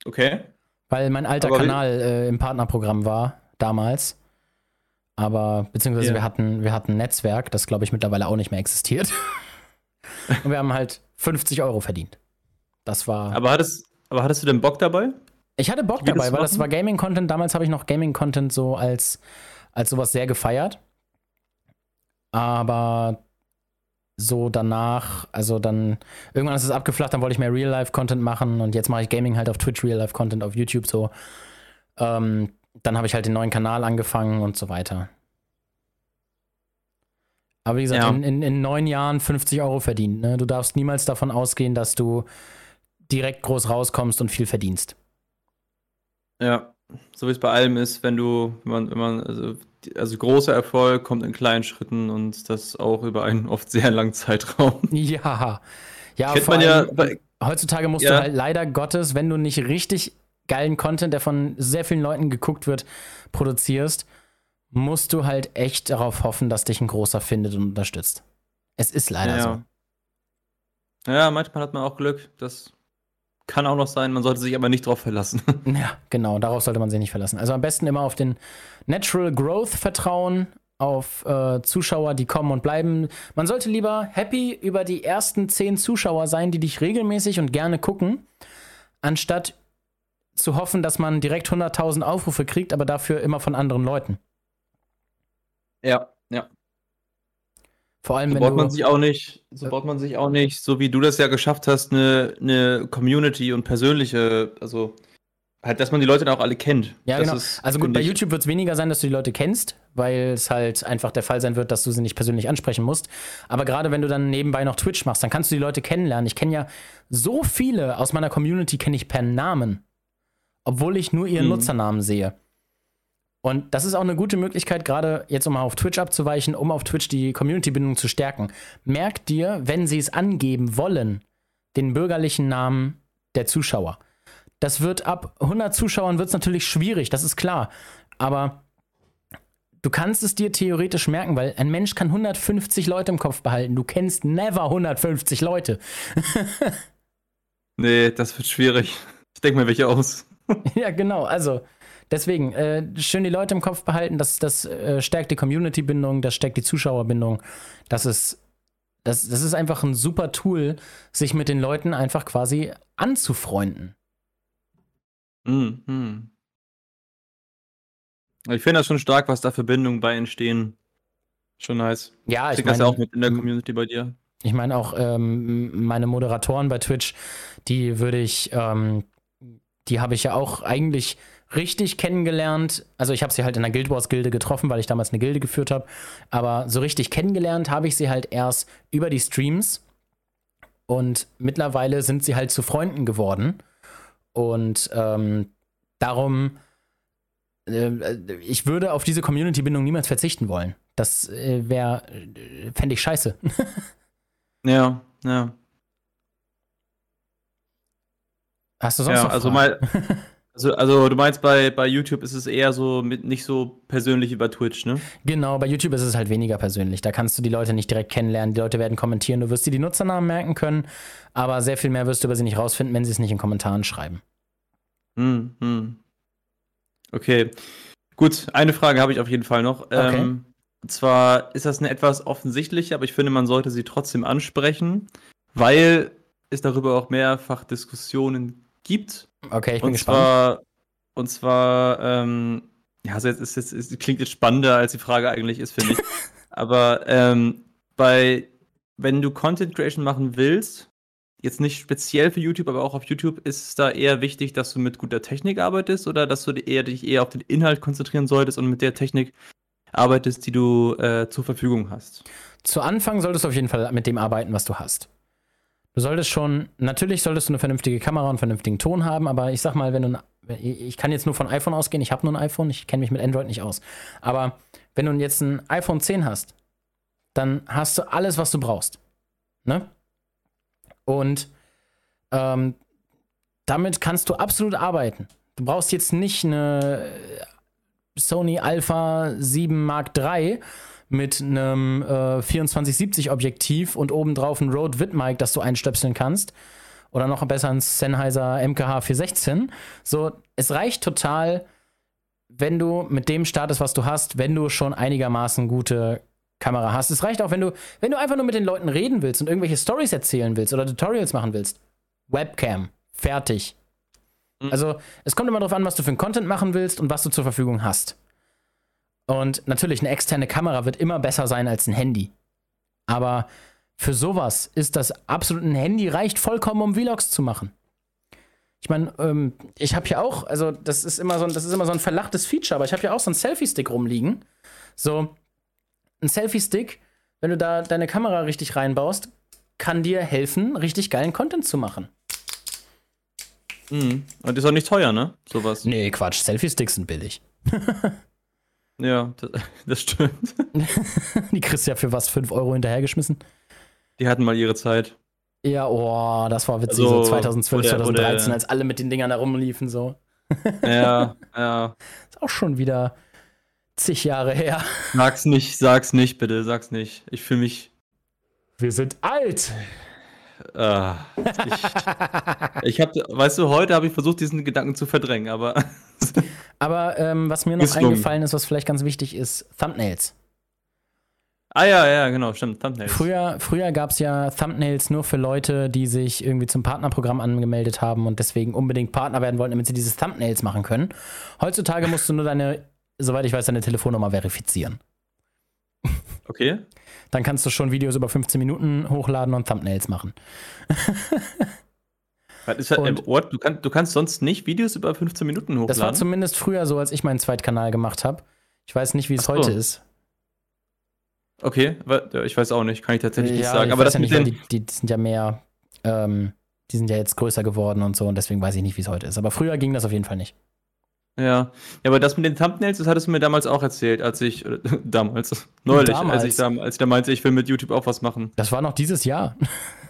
Okay. Weil mein alter Aber Kanal äh, im Partnerprogramm war, damals. Aber, beziehungsweise ja. wir, hatten, wir hatten ein Netzwerk, das glaube ich mittlerweile auch nicht mehr existiert. *laughs* Und wir haben halt 50 Euro verdient. Das war. Aber hattest, aber hattest du denn Bock dabei? Ich hatte Bock dabei, weil das war Gaming-Content. Damals habe ich noch Gaming-Content so als, als sowas sehr gefeiert. Aber so danach, also dann, irgendwann ist es abgeflacht, dann wollte ich mehr Real-Life-Content machen und jetzt mache ich Gaming halt auf Twitch, Real-Life-Content auf YouTube so. Ähm, dann habe ich halt den neuen Kanal angefangen und so weiter. Aber wie gesagt, ja. in, in, in, neun Jahren 50 Euro verdient. Ne? Du darfst niemals davon ausgehen, dass du direkt groß rauskommst und viel verdienst. Ja, so wie es bei allem ist, wenn du, wenn man, wenn man, also, also großer Erfolg kommt in kleinen Schritten und das auch über einen oft sehr langen Zeitraum. *laughs* Ja, ja, Kennt man ja bei, heutzutage musst ja. du halt leider Gottes, wenn du nicht richtig geilen Content, der von sehr vielen Leuten geguckt wird, produzierst, musst du halt echt darauf hoffen, dass dich ein großer findet und unterstützt. Es ist leider ja. so. Ja, manchmal hat man auch Glück. Das kann auch noch sein, man sollte sich aber nicht darauf verlassen. *laughs* Ja, genau, darauf sollte man sich nicht verlassen. Also am besten immer auf den Natural Growth vertrauen, auf äh, Zuschauer, die kommen und bleiben. Man sollte lieber happy über die ersten zehn Zuschauer sein, die dich regelmäßig und gerne gucken, anstatt zu hoffen, dass man direkt 100.000 Aufrufe kriegt, aber dafür immer von anderen Leuten. Ja, ja. Vor allem, so wenn baut man sich auch nicht, so baut man sich auch nicht, so wie du das ja geschafft hast, eine, eine Community und persönliche, also halt, dass man die Leute dann auch alle kennt. Ja, das genau. Ist, also gut, bei YouTube wird es weniger sein, dass du die Leute kennst, weil es halt einfach der Fall sein wird, dass du sie nicht persönlich ansprechen musst. Aber gerade wenn du dann nebenbei noch Twitch machst, dann kannst du die Leute kennenlernen. Ich kenne ja so viele aus meiner Community kenne ich per Namen, obwohl ich nur ihren mhm. Nutzernamen sehe. Und das ist auch eine gute Möglichkeit, gerade jetzt um mal auf Twitch abzuweichen, um auf Twitch die Community-Bindung zu stärken. Merkt dir, wenn sie es angeben wollen, den bürgerlichen Namen der Zuschauer. Das wird ab 100 Zuschauern wird es natürlich schwierig, das ist klar. Aber du kannst es dir theoretisch merken, weil ein Mensch kann 150 Leute im Kopf behalten. Du kennst never 150 Leute. *laughs* nee, das wird schwierig. Ich denke mir welche aus. *laughs* ja, genau. Also, Deswegen, äh, schön die Leute im Kopf behalten, das, das äh, stärkt die Community-Bindung, das stärkt die Zuschauerbindung. Das ist, das, das ist einfach ein super Tool, sich mit den Leuten einfach quasi anzufreunden. Mhm. Ich finde das schon stark, was da für Bindungen bei entstehen. Schon nice. Ja, ich, ich meine. das auch mit in der Community bei dir. Ich meine auch ähm, meine Moderatoren bei Twitch, die würde ich, ähm, die habe ich ja auch eigentlich richtig kennengelernt, also ich habe sie halt in der Guild Wars Gilde getroffen, weil ich damals eine Gilde geführt habe, aber so richtig kennengelernt habe ich sie halt erst über die Streams und mittlerweile sind sie halt zu Freunden geworden und ähm, darum äh, ich würde auf diese Community-Bindung niemals verzichten wollen. Das äh, wäre, äh, fände ich scheiße. *laughs* ja, ja. Hast du sonst ja, noch also mal *laughs* Also, also du meinst, bei, bei YouTube ist es eher so mit, nicht so persönlich wie bei Twitch, ne? Genau, bei YouTube ist es halt weniger persönlich. Da kannst du die Leute nicht direkt kennenlernen. Die Leute werden kommentieren. Du wirst dir die Nutzernamen merken können, aber sehr viel mehr wirst du über sie nicht rausfinden, wenn sie es nicht in Kommentaren schreiben. Hm, hm. Okay. Gut, eine Frage habe ich auf jeden Fall noch. Okay. Ähm, und zwar ist das eine etwas offensichtliche, aber ich finde, man sollte sie trotzdem ansprechen, weil es darüber auch mehrfach Diskussionen gibt. Okay, ich bin und gespannt. Zwar, und zwar, ähm, ja, also jetzt, ist, jetzt, es klingt jetzt spannender, als die Frage eigentlich ist, finde ich. *laughs* aber ähm, bei, wenn du Content Creation machen willst, jetzt nicht speziell für YouTube, aber auch auf YouTube, ist es da eher wichtig, dass du mit guter Technik arbeitest oder dass du eher, dich eher auf den Inhalt konzentrieren solltest und mit der Technik arbeitest, die du äh, zur Verfügung hast? Zu Anfang solltest du auf jeden Fall mit dem arbeiten, was du hast. Du solltest schon, natürlich solltest du eine vernünftige Kamera und einen vernünftigen Ton haben, aber ich sag mal, wenn du, ich kann jetzt nur von iPhone ausgehen, ich habe nur ein iPhone, ich kenne mich mit Android nicht aus. Aber wenn du jetzt ein iPhone 10 hast, dann hast du alles, was du brauchst. Ne? Und ähm, damit kannst du absolut arbeiten. Du brauchst jetzt nicht eine Sony Alpha 7 Mark III mit einem äh, 2470 Objektiv und obendrauf ein Rode VidMic, das du einstöpseln kannst. Oder noch besser ein Sennheiser MKH 416. So, es reicht total, wenn du mit dem startest, was du hast, wenn du schon einigermaßen gute Kamera hast. Es reicht auch, wenn du, wenn du einfach nur mit den Leuten reden willst und irgendwelche Stories erzählen willst oder Tutorials machen willst. Webcam, fertig. Mhm. Also, es kommt immer darauf an, was du für einen Content machen willst und was du zur Verfügung hast. Und natürlich, eine externe Kamera wird immer besser sein als ein Handy. Aber für sowas ist das absolut ein Handy reicht vollkommen, um Vlogs zu machen. Ich meine, ähm, ich habe ja auch, also das ist immer so ein, das ist immer so ein verlachtes Feature, aber ich habe ja auch so einen Selfie-Stick rumliegen. So, ein Selfie-Stick, wenn du da deine Kamera richtig reinbaust, kann dir helfen, richtig geilen Content zu machen. Mhm. Und ist auch nicht teuer, ne? Sowas. Nee, Quatsch. Selfie-Sticks sind billig. *laughs* ja, das, *laughs* das stimmt. *laughs* Die kriegst du ja für was? 5 Euro hinterhergeschmissen? Die hatten mal ihre Zeit. Ja, oh, das war witzig. Also, so 2012, oder, 2013, oder, als alle mit den Dingern da rumliefen, so. ja, ja. *laughs* Ist auch schon wieder zig Jahre her. Sag's nicht, sag's nicht, bitte, sag's nicht. Ich fühle mich. Wir sind alt. Uh, ich, ich habe, weißt du, heute habe ich versucht, diesen Gedanken zu verdrängen, aber. Aber ähm, was mir noch Geslungen. eingefallen ist, was vielleicht ganz wichtig ist: Thumbnails. Ah ja, ja, genau, stimmt, Thumbnails. Früher, früher gab es ja Thumbnails nur für Leute, die sich irgendwie zum Partnerprogramm angemeldet haben und deswegen unbedingt Partner werden wollten, damit sie dieses Thumbnails machen können. Heutzutage musst du nur deine, soweit ich weiß, deine Telefonnummer verifizieren. Okay. Dann kannst du schon Videos über 15 Minuten hochladen und Thumbnails machen. *laughs* ist halt und, Ort, du, kann, du kannst sonst nicht Videos über 15 Minuten hochladen? Das war zumindest früher so, als ich meinen Zweitkanal gemacht habe. Ich weiß nicht, wie es so. heute ist. Okay, ich weiß auch nicht, kann ich tatsächlich ja, nicht sagen. Aber das ja nicht, die, die, sind ja mehr, ähm, die sind ja jetzt größer geworden und so und deswegen weiß ich nicht, wie es heute ist. Aber früher ging das auf jeden Fall nicht. Ja. ja, aber das mit den Thumbnails, das hattest du mir damals auch erzählt, als ich, äh, *laughs* damals, neulich, damals. Als, ich da, als ich da meinte, ich will mit YouTube auch was machen. Das war noch dieses Jahr. *laughs*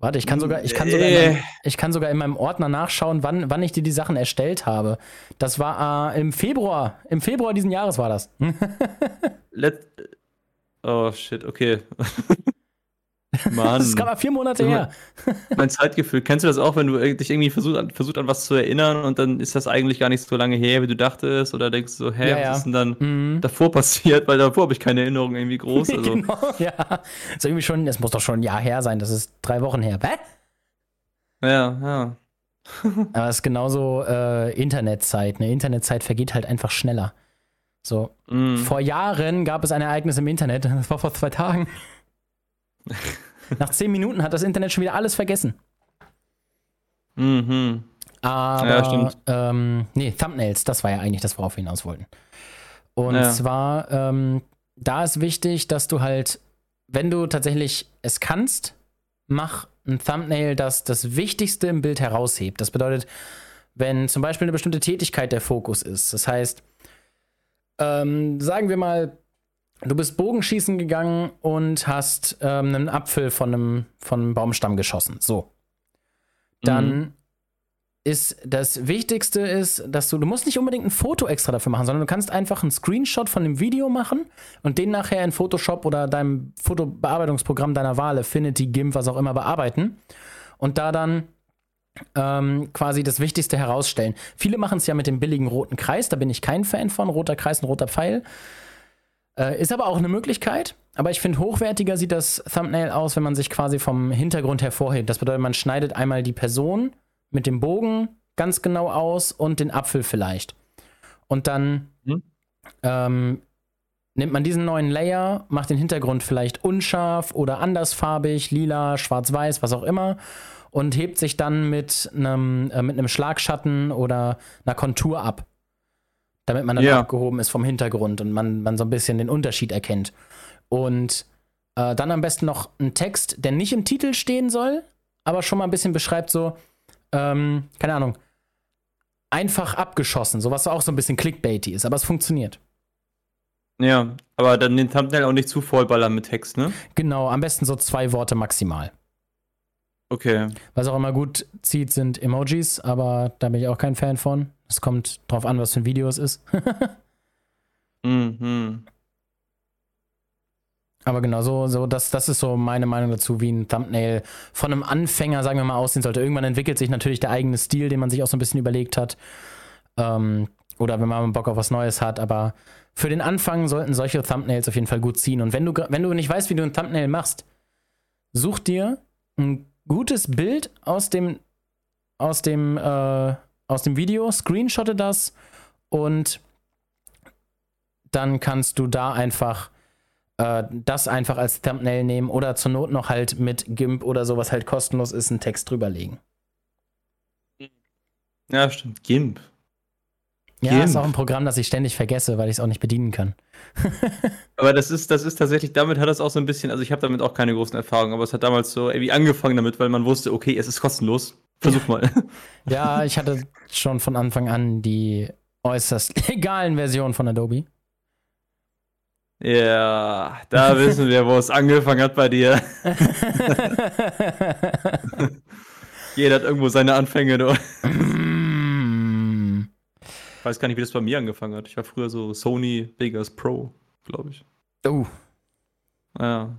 Warte, ich kann sogar, ich kann sogar, in meinem, ich kann sogar in meinem Ordner nachschauen, wann, wann ich dir die Sachen erstellt habe. Das war äh, im Februar, im Februar diesen Jahres war das. *laughs* Let oh shit, okay. *laughs* Mann. Das ist gerade vier Monate her. mein Zeitgefühl. Kennst du das auch, wenn du dich irgendwie versuchst an, versucht an was zu erinnern und dann ist das eigentlich gar nicht so lange her, wie du dachtest? Oder denkst du so, hä, ja, was ja. ist denn dann mhm. davor passiert? Weil davor habe ich keine Erinnerung irgendwie groß. *laughs* Also. genau, ja. ist irgendwie schon, es muss doch schon ein Jahr her sein. Das ist drei Wochen her. Hä? Ja, ja. *laughs* Aber es ist genauso äh, Internetzeit. Eine Internetzeit vergeht halt einfach schneller. So, mm. vor Jahren gab es ein Ereignis im Internet, *laughs* das war vor zwei Tagen. *laughs* Nach zehn Minuten hat das Internet schon wieder alles vergessen. Mhm. Aber, ja, stimmt. Ähm, nee, Thumbnails, das war ja eigentlich das, worauf wir hinaus wollten. Und ja. zwar, ähm, da ist wichtig, dass du halt, wenn du tatsächlich es kannst, mach ein Thumbnail, das das Wichtigste im Bild heraushebt. Das bedeutet, wenn zum Beispiel eine bestimmte Tätigkeit der Fokus ist, das heißt, ähm, sagen wir mal, Du bist Bogenschießen gegangen und hast ähm, einen Apfel von einem, von einem Baumstamm geschossen. So. Dann mhm. ist das Wichtigste ist, dass du, du musst nicht unbedingt ein Foto extra dafür machen, sondern du kannst einfach einen Screenshot von dem Video machen und den nachher in Photoshop oder deinem Fotobearbeitungsprogramm deiner Wahl, Affinity, GIMP, was auch immer, bearbeiten. Und da dann ähm, quasi das Wichtigste herausstellen. Viele machen es ja mit dem billigen roten Kreis, da bin ich kein Fan von. Roter Kreis, ein roter Pfeil. Äh, ist aber auch eine Möglichkeit. Aber ich finde, hochwertiger sieht das Thumbnail aus, wenn man sich quasi vom Hintergrund hervorhebt. Das bedeutet, man schneidet einmal die Person mit dem Bogen ganz genau aus und den Apfel vielleicht. Und dann hm? ähm, nimmt man diesen neuen Layer, macht den Hintergrund vielleicht unscharf oder andersfarbig, lila, schwarz-weiß, was auch immer und hebt sich dann mit einem, äh, mit einem Schlagschatten oder einer Kontur ab. Damit man dann ja. abgehoben ist vom Hintergrund und man, man so ein bisschen den Unterschied erkennt. Und äh, dann am besten noch ein Text, der nicht im Titel stehen soll, aber schon mal ein bisschen beschreibt, so, ähm, keine Ahnung, einfach abgeschossen, so was auch so ein bisschen clickbaity ist, aber es funktioniert. Ja, aber dann den Thumbnail auch nicht zu vollballern mit Text, ne? Genau, am besten so zwei Worte maximal. Okay. Was auch immer gut zieht, sind Emojis, aber da bin ich auch kein Fan von. Es kommt drauf an, was für ein Video es ist. *laughs* mhm. Aber genau, so, so das, das ist so meine Meinung dazu, wie ein Thumbnail von einem Anfänger, sagen wir mal, aussehen sollte. Irgendwann entwickelt sich natürlich der eigene Stil, den man sich auch so ein bisschen überlegt hat. Ähm, oder wenn man Bock auf was Neues hat, aber für den Anfang sollten solche Thumbnails auf jeden Fall gut ziehen. Und wenn du, wenn du nicht weißt, wie du ein Thumbnail machst, such dir ein gutes Bild aus dem, aus dem, äh, aus dem Video, screenshotte das und dann kannst du da einfach äh, das einfach als Thumbnail nehmen oder zur Not noch halt mit GIMP oder sowas halt kostenlos ist, einen Text drüberlegen. Ja, stimmt. GIMP. Ja, GIMP. ist auch ein Programm, das ich ständig vergesse, weil ich es auch nicht bedienen kann. *laughs* aber das ist, das ist tatsächlich, damit hat es auch so ein bisschen, also ich habe damit auch keine großen Erfahrungen, aber es hat damals so irgendwie angefangen damit, weil man wusste, okay, es ist kostenlos. Versuch mal. *laughs* ja, ich hatte schon von Anfang an die äußerst *laughs* legalen Versionen von Adobe. Ja, da *laughs* wissen wir, wo es angefangen hat bei dir. Jeder hat irgendwo seine Anfänge. Du. Ich weiß gar nicht, wie das bei mir angefangen hat. Ich war früher so Sony Vegas Pro, glaube ich. Oh. Ja.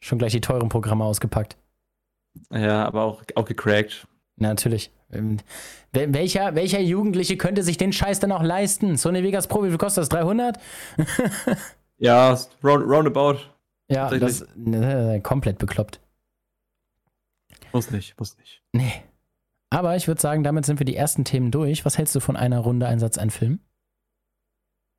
Schon gleich die teuren Programme ausgepackt. Ja, aber auch, auch gecrackt. Na, natürlich. Ähm, welcher, welcher Jugendliche könnte sich den Scheiß dann auch leisten? Sony Vegas Pro, wie viel kostet das? 300? *laughs* ja, round, roundabout. Ja, das ne, komplett bekloppt. Muss nicht, muss nicht. Nee. Aber ich würde sagen, damit sind wir die ersten Themen durch. Was hältst du von einer Runde Einsatz, ein Film?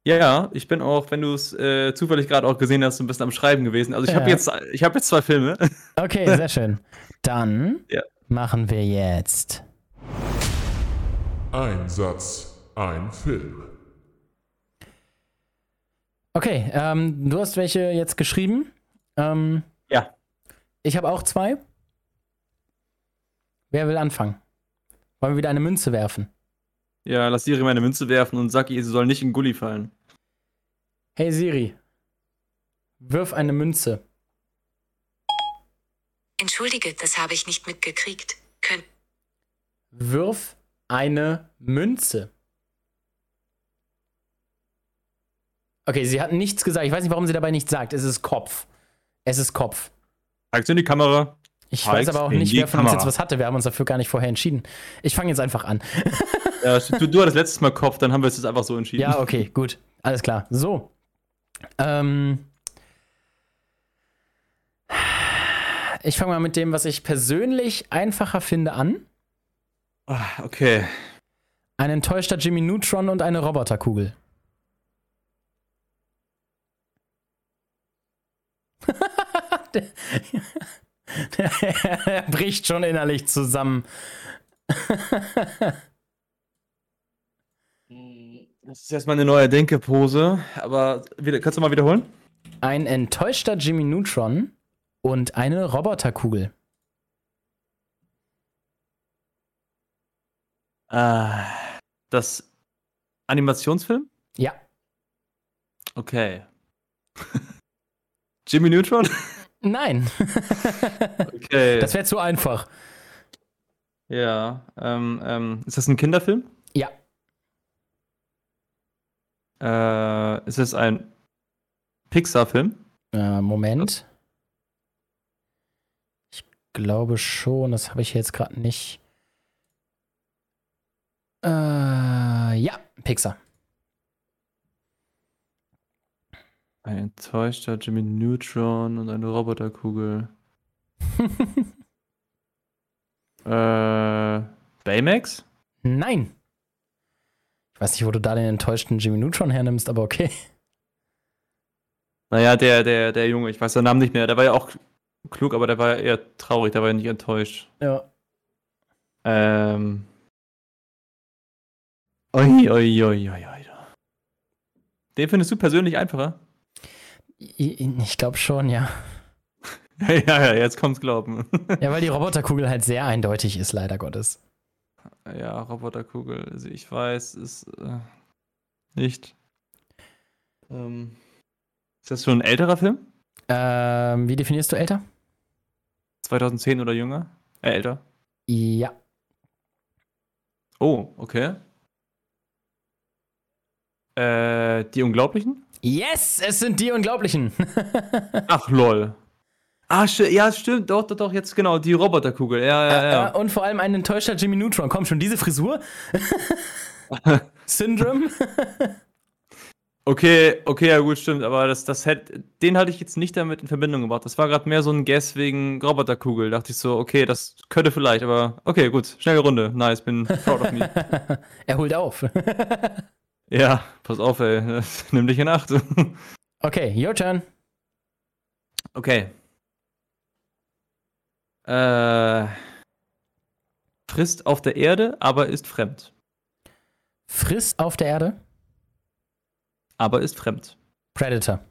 Ja, ja, ich bin auch, wenn du es äh, zufällig gerade auch gesehen hast, ein bisschen am Schreiben gewesen. Also ich ja. habe jetzt, hab jetzt zwei Filme. Okay, sehr *laughs* schön. Dann ja. Machen wir jetzt Einsatz, ein Film. Okay, ähm, du hast welche jetzt geschrieben. Ähm, ja. Ich habe auch zwei. Wer will anfangen? Wollen wir wieder eine Münze werfen? Ja, lass Siri meine Münze werfen und sag ihr, sie soll nicht in Gully fallen. Hey Siri, wirf eine Münze. Entschuldige, das habe ich nicht mitgekriegt. Könnt. Wirf eine Münze. Okay, sie hat nichts gesagt. Ich weiß nicht, warum sie dabei nichts sagt. Es ist Kopf. Es ist Kopf. Zeigt in die Kamera. Ich weiß aber auch nicht, wer von uns jetzt was hatte. Wir haben uns dafür gar nicht vorher entschieden. Ich fange jetzt einfach an. ja, *laughs* du, du hattest letztes Mal Kopf, dann haben wir es jetzt einfach so entschieden. Ja, okay, gut. Alles klar. So. Ähm. Ich fange mal mit dem, was ich persönlich einfacher finde, an. Ah, okay. Ein enttäuschter Jimmy Neutron und eine Roboterkugel. *laughs* er bricht schon innerlich zusammen. das ist erstmal eine neue Denkepose, aber wieder, kannst du mal wiederholen? Ein enttäuschter Jimmy Neutron und eine Roboterkugel. Äh, das Animationsfilm? Ja. Okay. *laughs* Jimmy Neutron? *laughs* Nein. *laughs* okay. Das wäre zu einfach. Ja. Ähm, ähm, ist das ein Kinderfilm? Ja. Äh, ist es ein Pixar-Film? Äh, Moment. Glaube schon, das habe ich jetzt gerade nicht Äh, ja, Pixar. Ein enttäuschter Jimmy Neutron und eine Roboterkugel. *laughs* äh, Baymax? Nein. Ich weiß nicht, wo du da den enttäuschten Jimmy Neutron hernimmst, aber okay. Naja, der, der, der Junge, ich weiß seinen Namen nicht mehr, der war ja auch klug, aber der war ja eher traurig, der war ja nicht enttäuscht. Ja. Ähm. Oi, oi, oi, oi, oi. Den findest du persönlich einfacher? Ich, ich glaube schon, *laughs* ja. ja, ja, jetzt kommt's glauben. *laughs* Ja, weil die Roboterkugel halt sehr eindeutig ist, leider Gottes. ja, Roboterkugel, also ich weiß, ist äh, nicht. Ähm, ist das schon ein älterer Film? Ähm, wie definierst du älter? 2010 oder jünger? Äh, älter. Ja. Oh, okay. Äh, die Unglaublichen? Yes, es sind die Unglaublichen. *laughs* Ach, lol. Ah, ja, stimmt, doch, doch, doch, jetzt genau, die Roboterkugel, ja, ja, ja. Äh, Und vor allem ein enttäuschter Jimmy Neutron. Komm schon, diese Frisur. *laughs* Syndrome. *laughs* Okay, okay, ja gut, stimmt, aber das, das hätte, den hatte ich jetzt nicht damit in Verbindung gebracht. Das war gerade mehr so ein Guess wegen Roboterkugel. Dachte ich so, okay, das könnte vielleicht, aber okay, gut, schnelle Runde. Nice, bin proud of me. *laughs* er holt auf. *laughs* ja, pass auf, ey, *laughs* nimm dich in Acht. okay, your turn. okay. Äh, frisst auf der Erde, aber ist fremd. Friss auf der Erde. Aber ist fremd. Predator.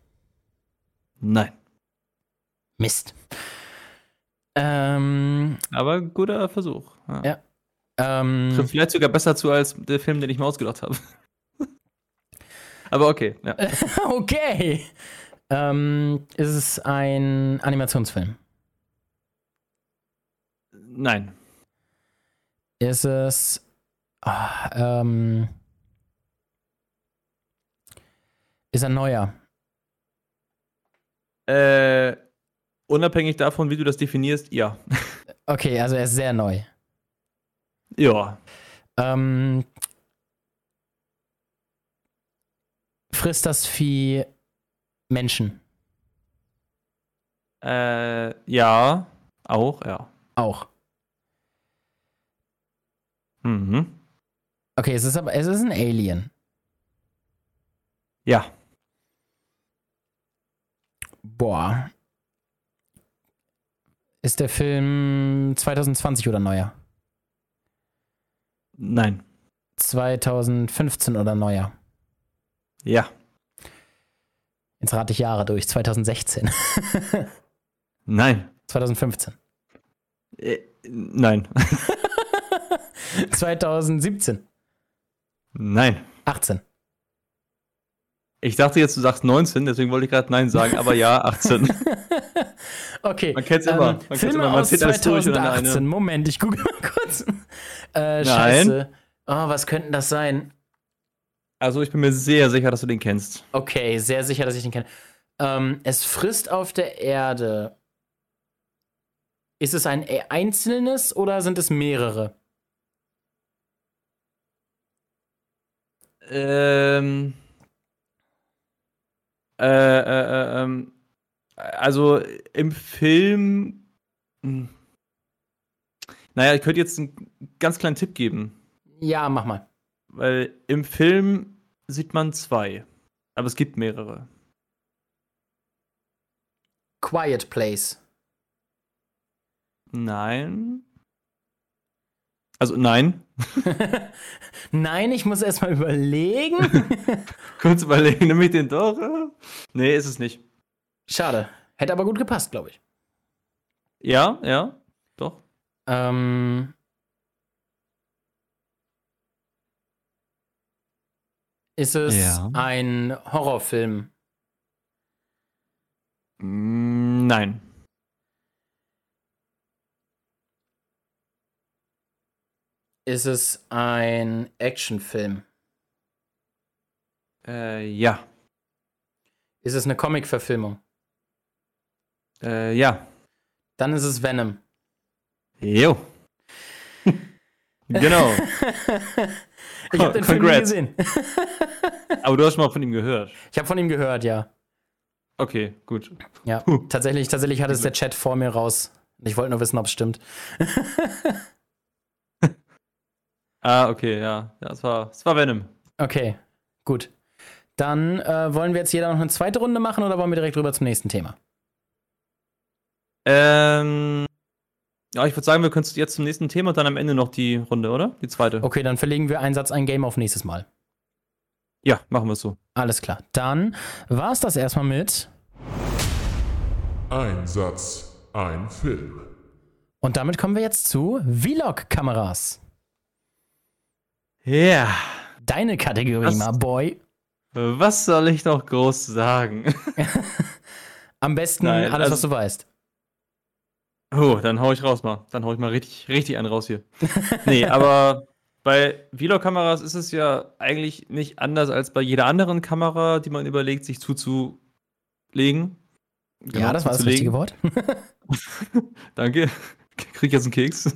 Nein. Mist. Ähm, Aber guter Versuch. Ja. Ja. ähm, Trifft vielleicht sogar besser zu als der Film, den ich mir ausgedacht habe. *laughs* Aber okay, ja. *laughs* okay. Ähm, ist es ein Animationsfilm? Nein. Ist es. ah, ähm, ist er neuer? Äh, unabhängig davon, wie du das definierst, ja. *laughs* Okay, also er ist sehr neu. ja. Ähm, frisst das Vieh Menschen? Äh, ja. Auch, ja. Auch. Mhm. Okay, es ist aber es ist ein Alien. Ja. Boah. Ist der Film 2020 oder neuer? Nein. 2015 oder neuer? Ja. Jetzt rate ich Jahre durch. 2016. *laughs* Nein. 2015. Äh, nein. *laughs* *laughs* 2017. nein. 18. Ich dachte jetzt, du sagst 19, deswegen wollte ich gerade Nein sagen, aber ja, *laughs* 18. Okay. Man kennt's immer. Man kennt's Filme immer. Man aus zählt alles durch und dann 2018. eine. Moment, ich google mal kurz. Äh, Nein. Scheiße. Oh, was könnten das sein? Also, ich bin mir sehr sicher, dass du den kennst. Okay, sehr sicher, dass ich den kenne. Ähm, es frisst auf der Erde. Ist es ein einzelnes oder sind es mehrere? Ähm. Äh, äh, äh, ähm. Also, im Film. Hm. Naja, ich könnte jetzt einen ganz kleinen Tipp geben. Ja, mach mal. Weil im Film sieht man zwei. Aber es gibt mehrere. Quiet Place. Nein. Also, nein. *laughs* Nein, ich muss erst mal überlegen. *laughs* Kurz überlegen, nehme ich den doch? Nee, ist es nicht. Schade. Hätte aber gut gepasst, glaube ich. Ja, ja, doch. Ähm, ist es Ja. ein Horrorfilm? Mm, Nein. Ist es ein Actionfilm? Äh, ja. Ist es eine Comic-Verfilmung? Äh, ja. Dann ist es Venom. Jo. *laughs* genau. Ich habe den Film nie Congrats. gesehen. *laughs* Aber du hast schon mal von ihm gehört. Ich habe von ihm gehört, ja. Okay, gut. Ja, tatsächlich, tatsächlich hat es der Chat vor mir raus. Ich wollte nur wissen, ob es stimmt. *laughs* Ah, okay, ja. Ja, es war, es war Venom. Okay, gut. Dann äh, wollen wir jetzt jeder noch eine zweite Runde machen oder wollen wir direkt rüber zum nächsten Thema? Ähm, ja, ich würde sagen, wir können jetzt zum nächsten Thema und dann am Ende noch die Runde, oder? Die zweite. Okay, dann verlegen wir einen Satz, ein Game auf nächstes Mal. Ja, machen wir es so. Alles klar. Dann war es das erstmal mit. Ein Satz, ein Film. Und damit kommen wir jetzt zu Vlog-Kameras. Ja. Deine Kategorie, Was? my boy. Was soll ich noch groß sagen? *laughs* Am besten Nein, alles, also- was du weißt. Oh, dann hau ich raus mal. Dann hau ich mal richtig, richtig einen raus hier. nee, aber *laughs* bei Vlog-Kameras ist es ja eigentlich nicht anders als bei jeder anderen Kamera, die man überlegt, sich zuzulegen. Genau, ja, das war das richtige Wort. *laughs* Danke. Krieg jetzt einen Keks.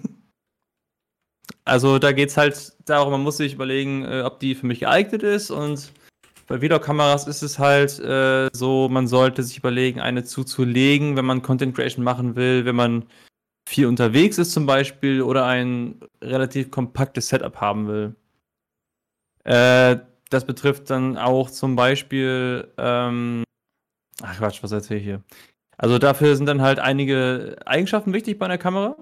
Also da geht es halt darum, man muss sich überlegen, äh, ob die für mich geeignet ist. Und bei Vlog-Kameras ist es halt äh, so, man sollte sich überlegen, eine zuzulegen, wenn man Content Creation machen will, wenn man viel unterwegs ist zum Beispiel oder ein relativ kompaktes Setup haben will. Äh, das betrifft dann auch zum Beispiel, ähm, ach Quatsch, was erzähle ich hier? Also dafür sind dann halt einige Eigenschaften wichtig bei einer Kamera.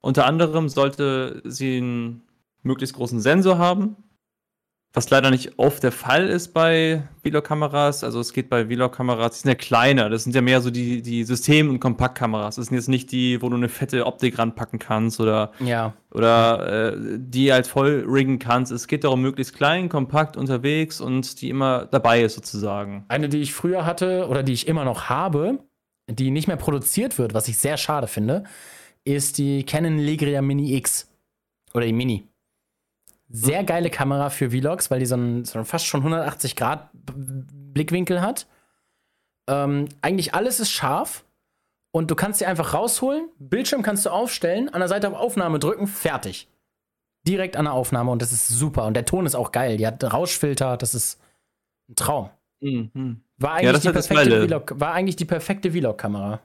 Unter anderem sollte sie einen möglichst großen Sensor haben, was leider nicht oft der Fall ist bei Vlog-Kameras. Also es geht bei Vlog-Kameras, die sind ja kleiner. Das sind ja mehr so die, die System- und Kompaktkameras. Das sind jetzt nicht die, wo du eine fette Optik ranpacken kannst oder, Ja. oder äh, die halt voll riggen kannst. Es geht darum, möglichst klein, kompakt unterwegs und die immer dabei ist sozusagen. Eine, die ich früher hatte oder die ich immer noch habe, die nicht mehr produziert wird, was ich sehr schade finde, ist die Canon Legria Mini X. Oder die Mini. Sehr geile Kamera für Vlogs, weil die so einen, so einen fast schon 180 Grad Blickwinkel hat. Ähm, eigentlich alles ist scharf und du kannst sie einfach rausholen, Bildschirm kannst du aufstellen, an der Seite auf Aufnahme drücken, fertig. Direkt an der Aufnahme und das ist super. Und der Ton ist auch geil. Die hat Rauschfilter, das ist ein Traum. Mhm. War Ja, eigentlich, das die, hat das perfekte. Vlog, war eigentlich die perfekte Vlog-Kamera.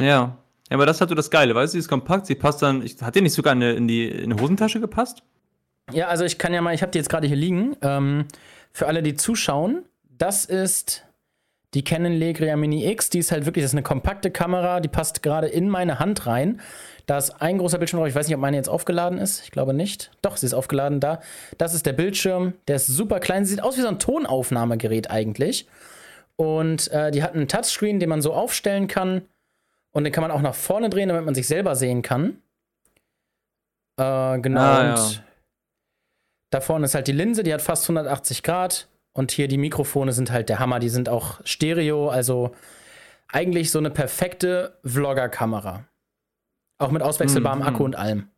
Ja. Ja, aber das hat so das Geile, weißt du, sie ist kompakt, sie passt dann, ich, hat die nicht sogar in, die in eine Hosentasche gepasst? Ja, also ich kann ja mal, ich habe die jetzt gerade hier liegen. Ähm, für alle, die zuschauen, das ist die Canon Legria Mini X. Die ist halt wirklich, das ist eine kompakte Kamera, die passt gerade in meine Hand rein. Da ist ein großer Bildschirm drauf. Ich weiß nicht, ob meine jetzt aufgeladen ist. Ich glaube nicht. Doch, sie ist aufgeladen da. Das ist der Bildschirm. Der ist super klein. Sieht aus wie so ein Tonaufnahmegerät eigentlich. Und äh, die hat einen Touchscreen, den man so aufstellen kann. Und den kann man auch nach vorne drehen, damit man sich selber sehen kann. Äh, genau. Ah, ja. und da vorne ist halt die Linse, die hat fast 180 Grad. Und hier die Mikrofone sind halt der Hammer. Die sind auch Stereo, also eigentlich so eine perfekte Vlogger-Kamera. Auch mit auswechselbarem Mhm. Akku und allem.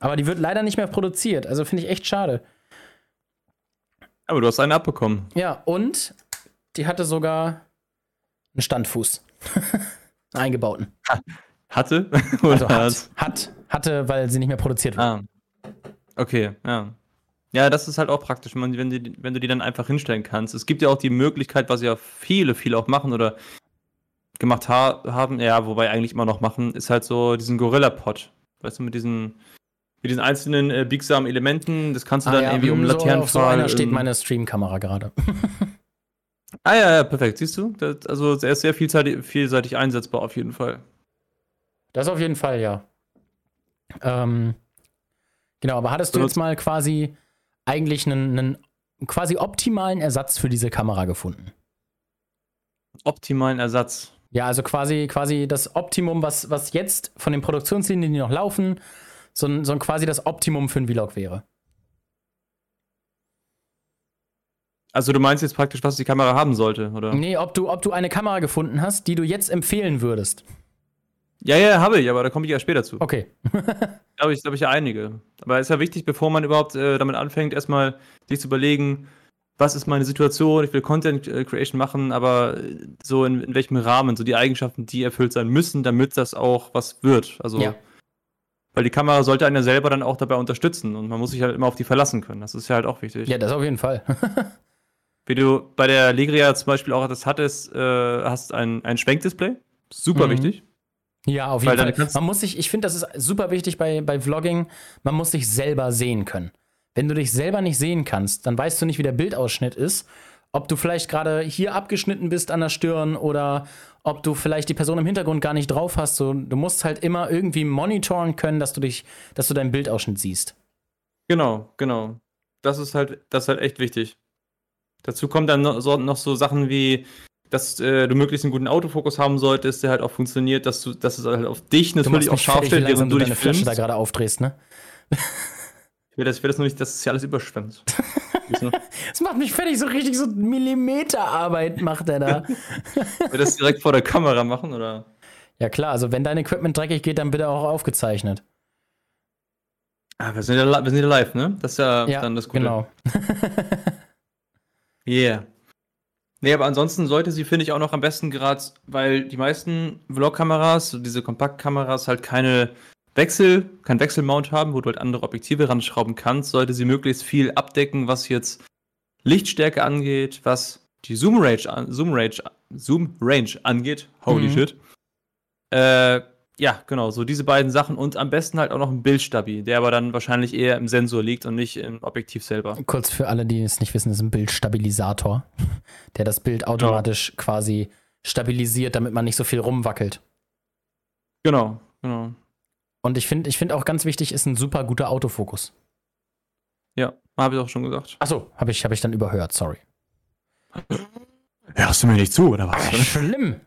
Aber die wird leider nicht mehr produziert. Also finde ich echt schade. Aber du hast einen abbekommen. Ja, und die hatte sogar einen Standfuß. *laughs* eingebauten. Hatte? *laughs* Also hat, hat, hatte, weil sie nicht mehr produziert wird. Ah. Okay, ja. Ja, das ist halt auch praktisch, wenn, die, wenn du die dann einfach hinstellen kannst. Es gibt ja auch die Möglichkeit, was ja viele, viele auch machen oder gemacht ha haben, ja, wobei eigentlich immer noch machen, ist halt so diesen Gorilla-Pod. Weißt du, mit diesen, mit diesen einzelnen äh, biegsamen Elementen, das kannst du Ah, dann ja, irgendwie um mm, so, auf so einer steht meine Streamkamera gerade. *laughs* Ah ja, ja, perfekt, siehst du? Das, also er ist sehr vielseitig, vielseitig einsetzbar auf jeden Fall. Das auf jeden Fall, ja. Ähm, genau, aber hattest du jetzt mal quasi eigentlich einen, einen quasi optimalen Ersatz für diese Kamera gefunden? Optimalen Ersatz. Ja, also quasi, quasi das Optimum, was, was jetzt von den Produktionslinien, die noch laufen, so, ein- so ein quasi das Optimum für einen Vlog wäre. Also du meinst jetzt praktisch, was die Kamera haben sollte, oder? Nee, ob du, ob du eine Kamera gefunden hast, die du jetzt empfehlen würdest. Ja, ja, habe ich, aber da komme ich ja später zu. Okay. *laughs* Da habe ich, hab ich ja einige. Aber es ist ja wichtig, bevor man überhaupt äh, damit anfängt, erstmal sich zu überlegen, was ist meine Situation, ich will Content äh, Creation machen, aber äh, so in, in welchem Rahmen, so die Eigenschaften, die erfüllt sein müssen, damit das auch was wird. Also Ja. Weil die Kamera sollte einen ja selber dann auch dabei unterstützen und man muss sich halt immer auf die verlassen können. Das ist ja halt auch wichtig. Ja, das auf jeden Fall. *laughs* Wie du bei der Legria zum Beispiel auch das hattest, äh, hast ein, ein Schwenkdisplay. Super Mhm. wichtig. Ja, auf jeden Fall. Man muss sich, ich finde, das ist super wichtig bei, bei Vlogging, man muss sich selber sehen können. Wenn du dich selber nicht sehen kannst, dann weißt du nicht, wie der Bildausschnitt ist. Ob du vielleicht gerade hier abgeschnitten bist an der Stirn oder ob du vielleicht die Person im Hintergrund gar nicht drauf hast. So, du musst halt immer irgendwie monitoren können, dass du dich, dass du deinen Bildausschnitt siehst. Genau, genau. Das ist halt, das ist halt echt wichtig. Dazu kommen dann noch so, noch so Sachen wie, dass äh, du möglichst einen guten Autofokus haben solltest, der halt auch funktioniert, dass du, dass es halt auf dich natürlich auch scharf stellt, während du du deine dich Flasche filmst. da gerade aufdrehst, ne? Ich will das, ich will das nur nicht, dass es hier alles überschwemmt. *laughs* Das macht mich fertig, so richtig so Millimeterarbeit macht er da. *laughs* Will das direkt vor der Kamera machen, oder? ja klar, also wenn dein Equipment dreckig geht, dann bitte auch aufgezeichnet. Ah, wir sind ja, wir sind ja live, ne? Das ist ja, Ja, dann das Gute. genau. *laughs* Yeah. Nee, aber ansonsten sollte sie, finde ich, auch noch am besten gerade, weil die meisten Vlog-Kameras, so diese Kompaktkameras, halt keine Wechsel, kein Wechselmount haben, wo du halt andere Objektive ranschrauben kannst, sollte sie möglichst viel abdecken, was jetzt Lichtstärke angeht, was die Zoom Range, an, Zoom Range, Zoom Range angeht. Holy Mhm. shit. Äh, ja, genau, so diese beiden Sachen und am besten halt auch noch ein Bildstabi, der aber dann wahrscheinlich eher im Sensor liegt und nicht im Objektiv selber. Kurz für alle, die es nicht wissen, ist ein Bildstabilisator, der das Bild automatisch quasi stabilisiert, damit man nicht so viel rumwackelt. Genau, genau. Und ich finde ich find auch ganz wichtig, ist ein super guter Autofokus. Ja, habe ich auch schon gesagt. Achso, habe ich, hab ich dann überhört, sorry. Hörst du mir nicht zu, oder was? Schlimm.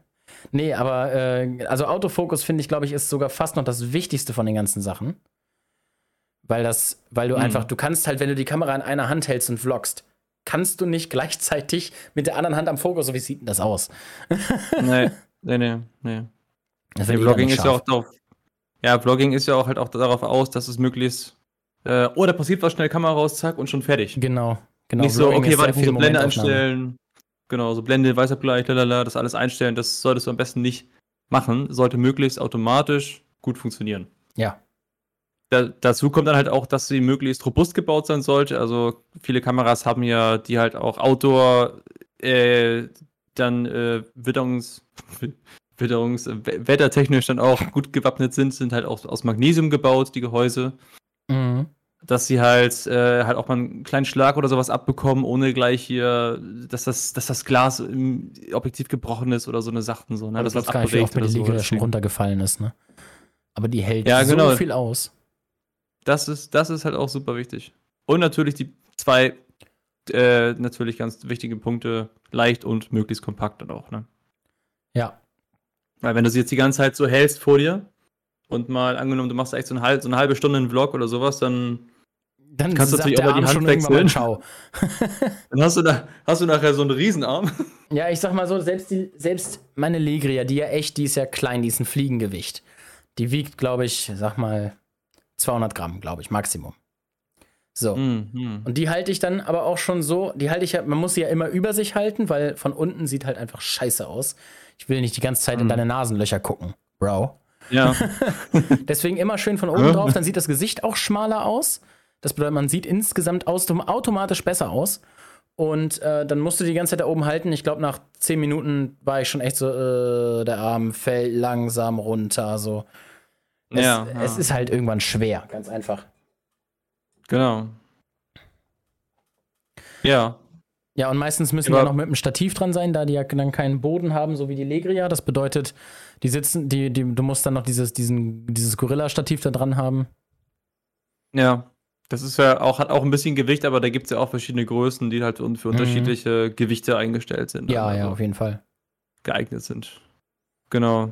Nee, aber äh, also Autofokus finde ich, glaube ich, ist sogar fast noch das Wichtigste von den ganzen Sachen. Weil das, weil du Mhm. einfach, du kannst halt, wenn du die Kamera in einer Hand hältst und vloggst, kannst du nicht *laughs* gleichzeitig mit der anderen Hand am Fokus, so wie sieht denn das aus? nee, nee, *laughs* nee, nee. Das nee Vlogging ist ja auch darauf. Ja, Vlogging ist ja auch halt auch darauf aus, dass es möglichst. Äh, oh, da passiert was schnell, Kamera raus, zack, und schon fertig. Genau, genau. Nicht so, Vlogging okay, ist warte, viel so Blende einstellen. Genau, so Blende, Weißabgleich, lalala, das alles einstellen, das solltest du am besten nicht machen. Sollte möglichst automatisch gut funktionieren. Ja. Da, dazu kommt dann halt auch, dass sie möglichst robust gebaut sein sollte. Also viele Kameras haben ja, die halt auch Outdoor, äh, dann äh, Witterungs, *laughs* Witterungs, wettertechnisch dann auch gut gewappnet sind, sind halt auch aus Magnesium gebaut, die Gehäuse. Mhm. Dass sie halt, äh, halt auch mal einen kleinen Schlag oder sowas abbekommen, ohne gleich hier, dass das, dass das Glas im Objektiv gebrochen ist oder so eine Sachen so. Ne? Das weiß gar nicht, wie oft mir die Liga so. schon runtergefallen ist, ne? Aber die hält Ja, so genau. viel aus. Das ist, das ist halt auch super wichtig. Und natürlich die zwei äh, natürlich ganz wichtige Punkte, leicht und möglichst kompakt dann auch, ne? Ja. Weil wenn du sie jetzt die ganze Zeit so hältst vor dir und mal angenommen, du machst echt so, ein halb, so eine halbe Stunde einen Vlog oder sowas, dann, Dann Kannst du natürlich auch mal die Arm Hand wechseln. *laughs* Dann hast du da, hast du nachher so einen Riesenarm. Ja, ich sag mal so, selbst, die, selbst meine Legria, die ja echt, die ist ja klein, die ist ein Fliegengewicht. Die wiegt, glaube ich, sag mal 200 Gramm, glaube ich, Maximum. So. Mhm. Und die halte ich dann aber auch schon so, die halte ich ja, man muss sie ja immer über sich halten, weil von unten sieht halt einfach scheiße aus. Ich will nicht die ganze Zeit in Mhm. deine Nasenlöcher gucken, Bro. Ja. *laughs* Deswegen immer schön von oben drauf, dann sieht das Gesicht auch schmaler aus. Das bedeutet, man sieht insgesamt aus, automatisch besser aus. Und äh, dann musst du die ganze Zeit da oben halten. Ich glaube, nach 10 Minuten war ich schon echt so, äh, der Arm fällt langsam runter. So. Es, ja, es ja. ist halt irgendwann schwer, ganz einfach. Genau. Ja. Ja, und meistens müssen Aber- die ja noch mit einem Stativ dran sein, da die ja dann keinen Boden haben, so wie die Legria. Das bedeutet, die sitzen, die, die, du musst dann noch dieses, diesen, dieses Gorilla-Stativ da dran haben. Ja. Das ist ja auch, hat auch ein bisschen Gewicht, aber da gibt es ja auch verschiedene Größen, die halt für Mhm. unterschiedliche Gewichte eingestellt sind. Ja, also ja, auf jeden Fall. geeignet sind. Genau.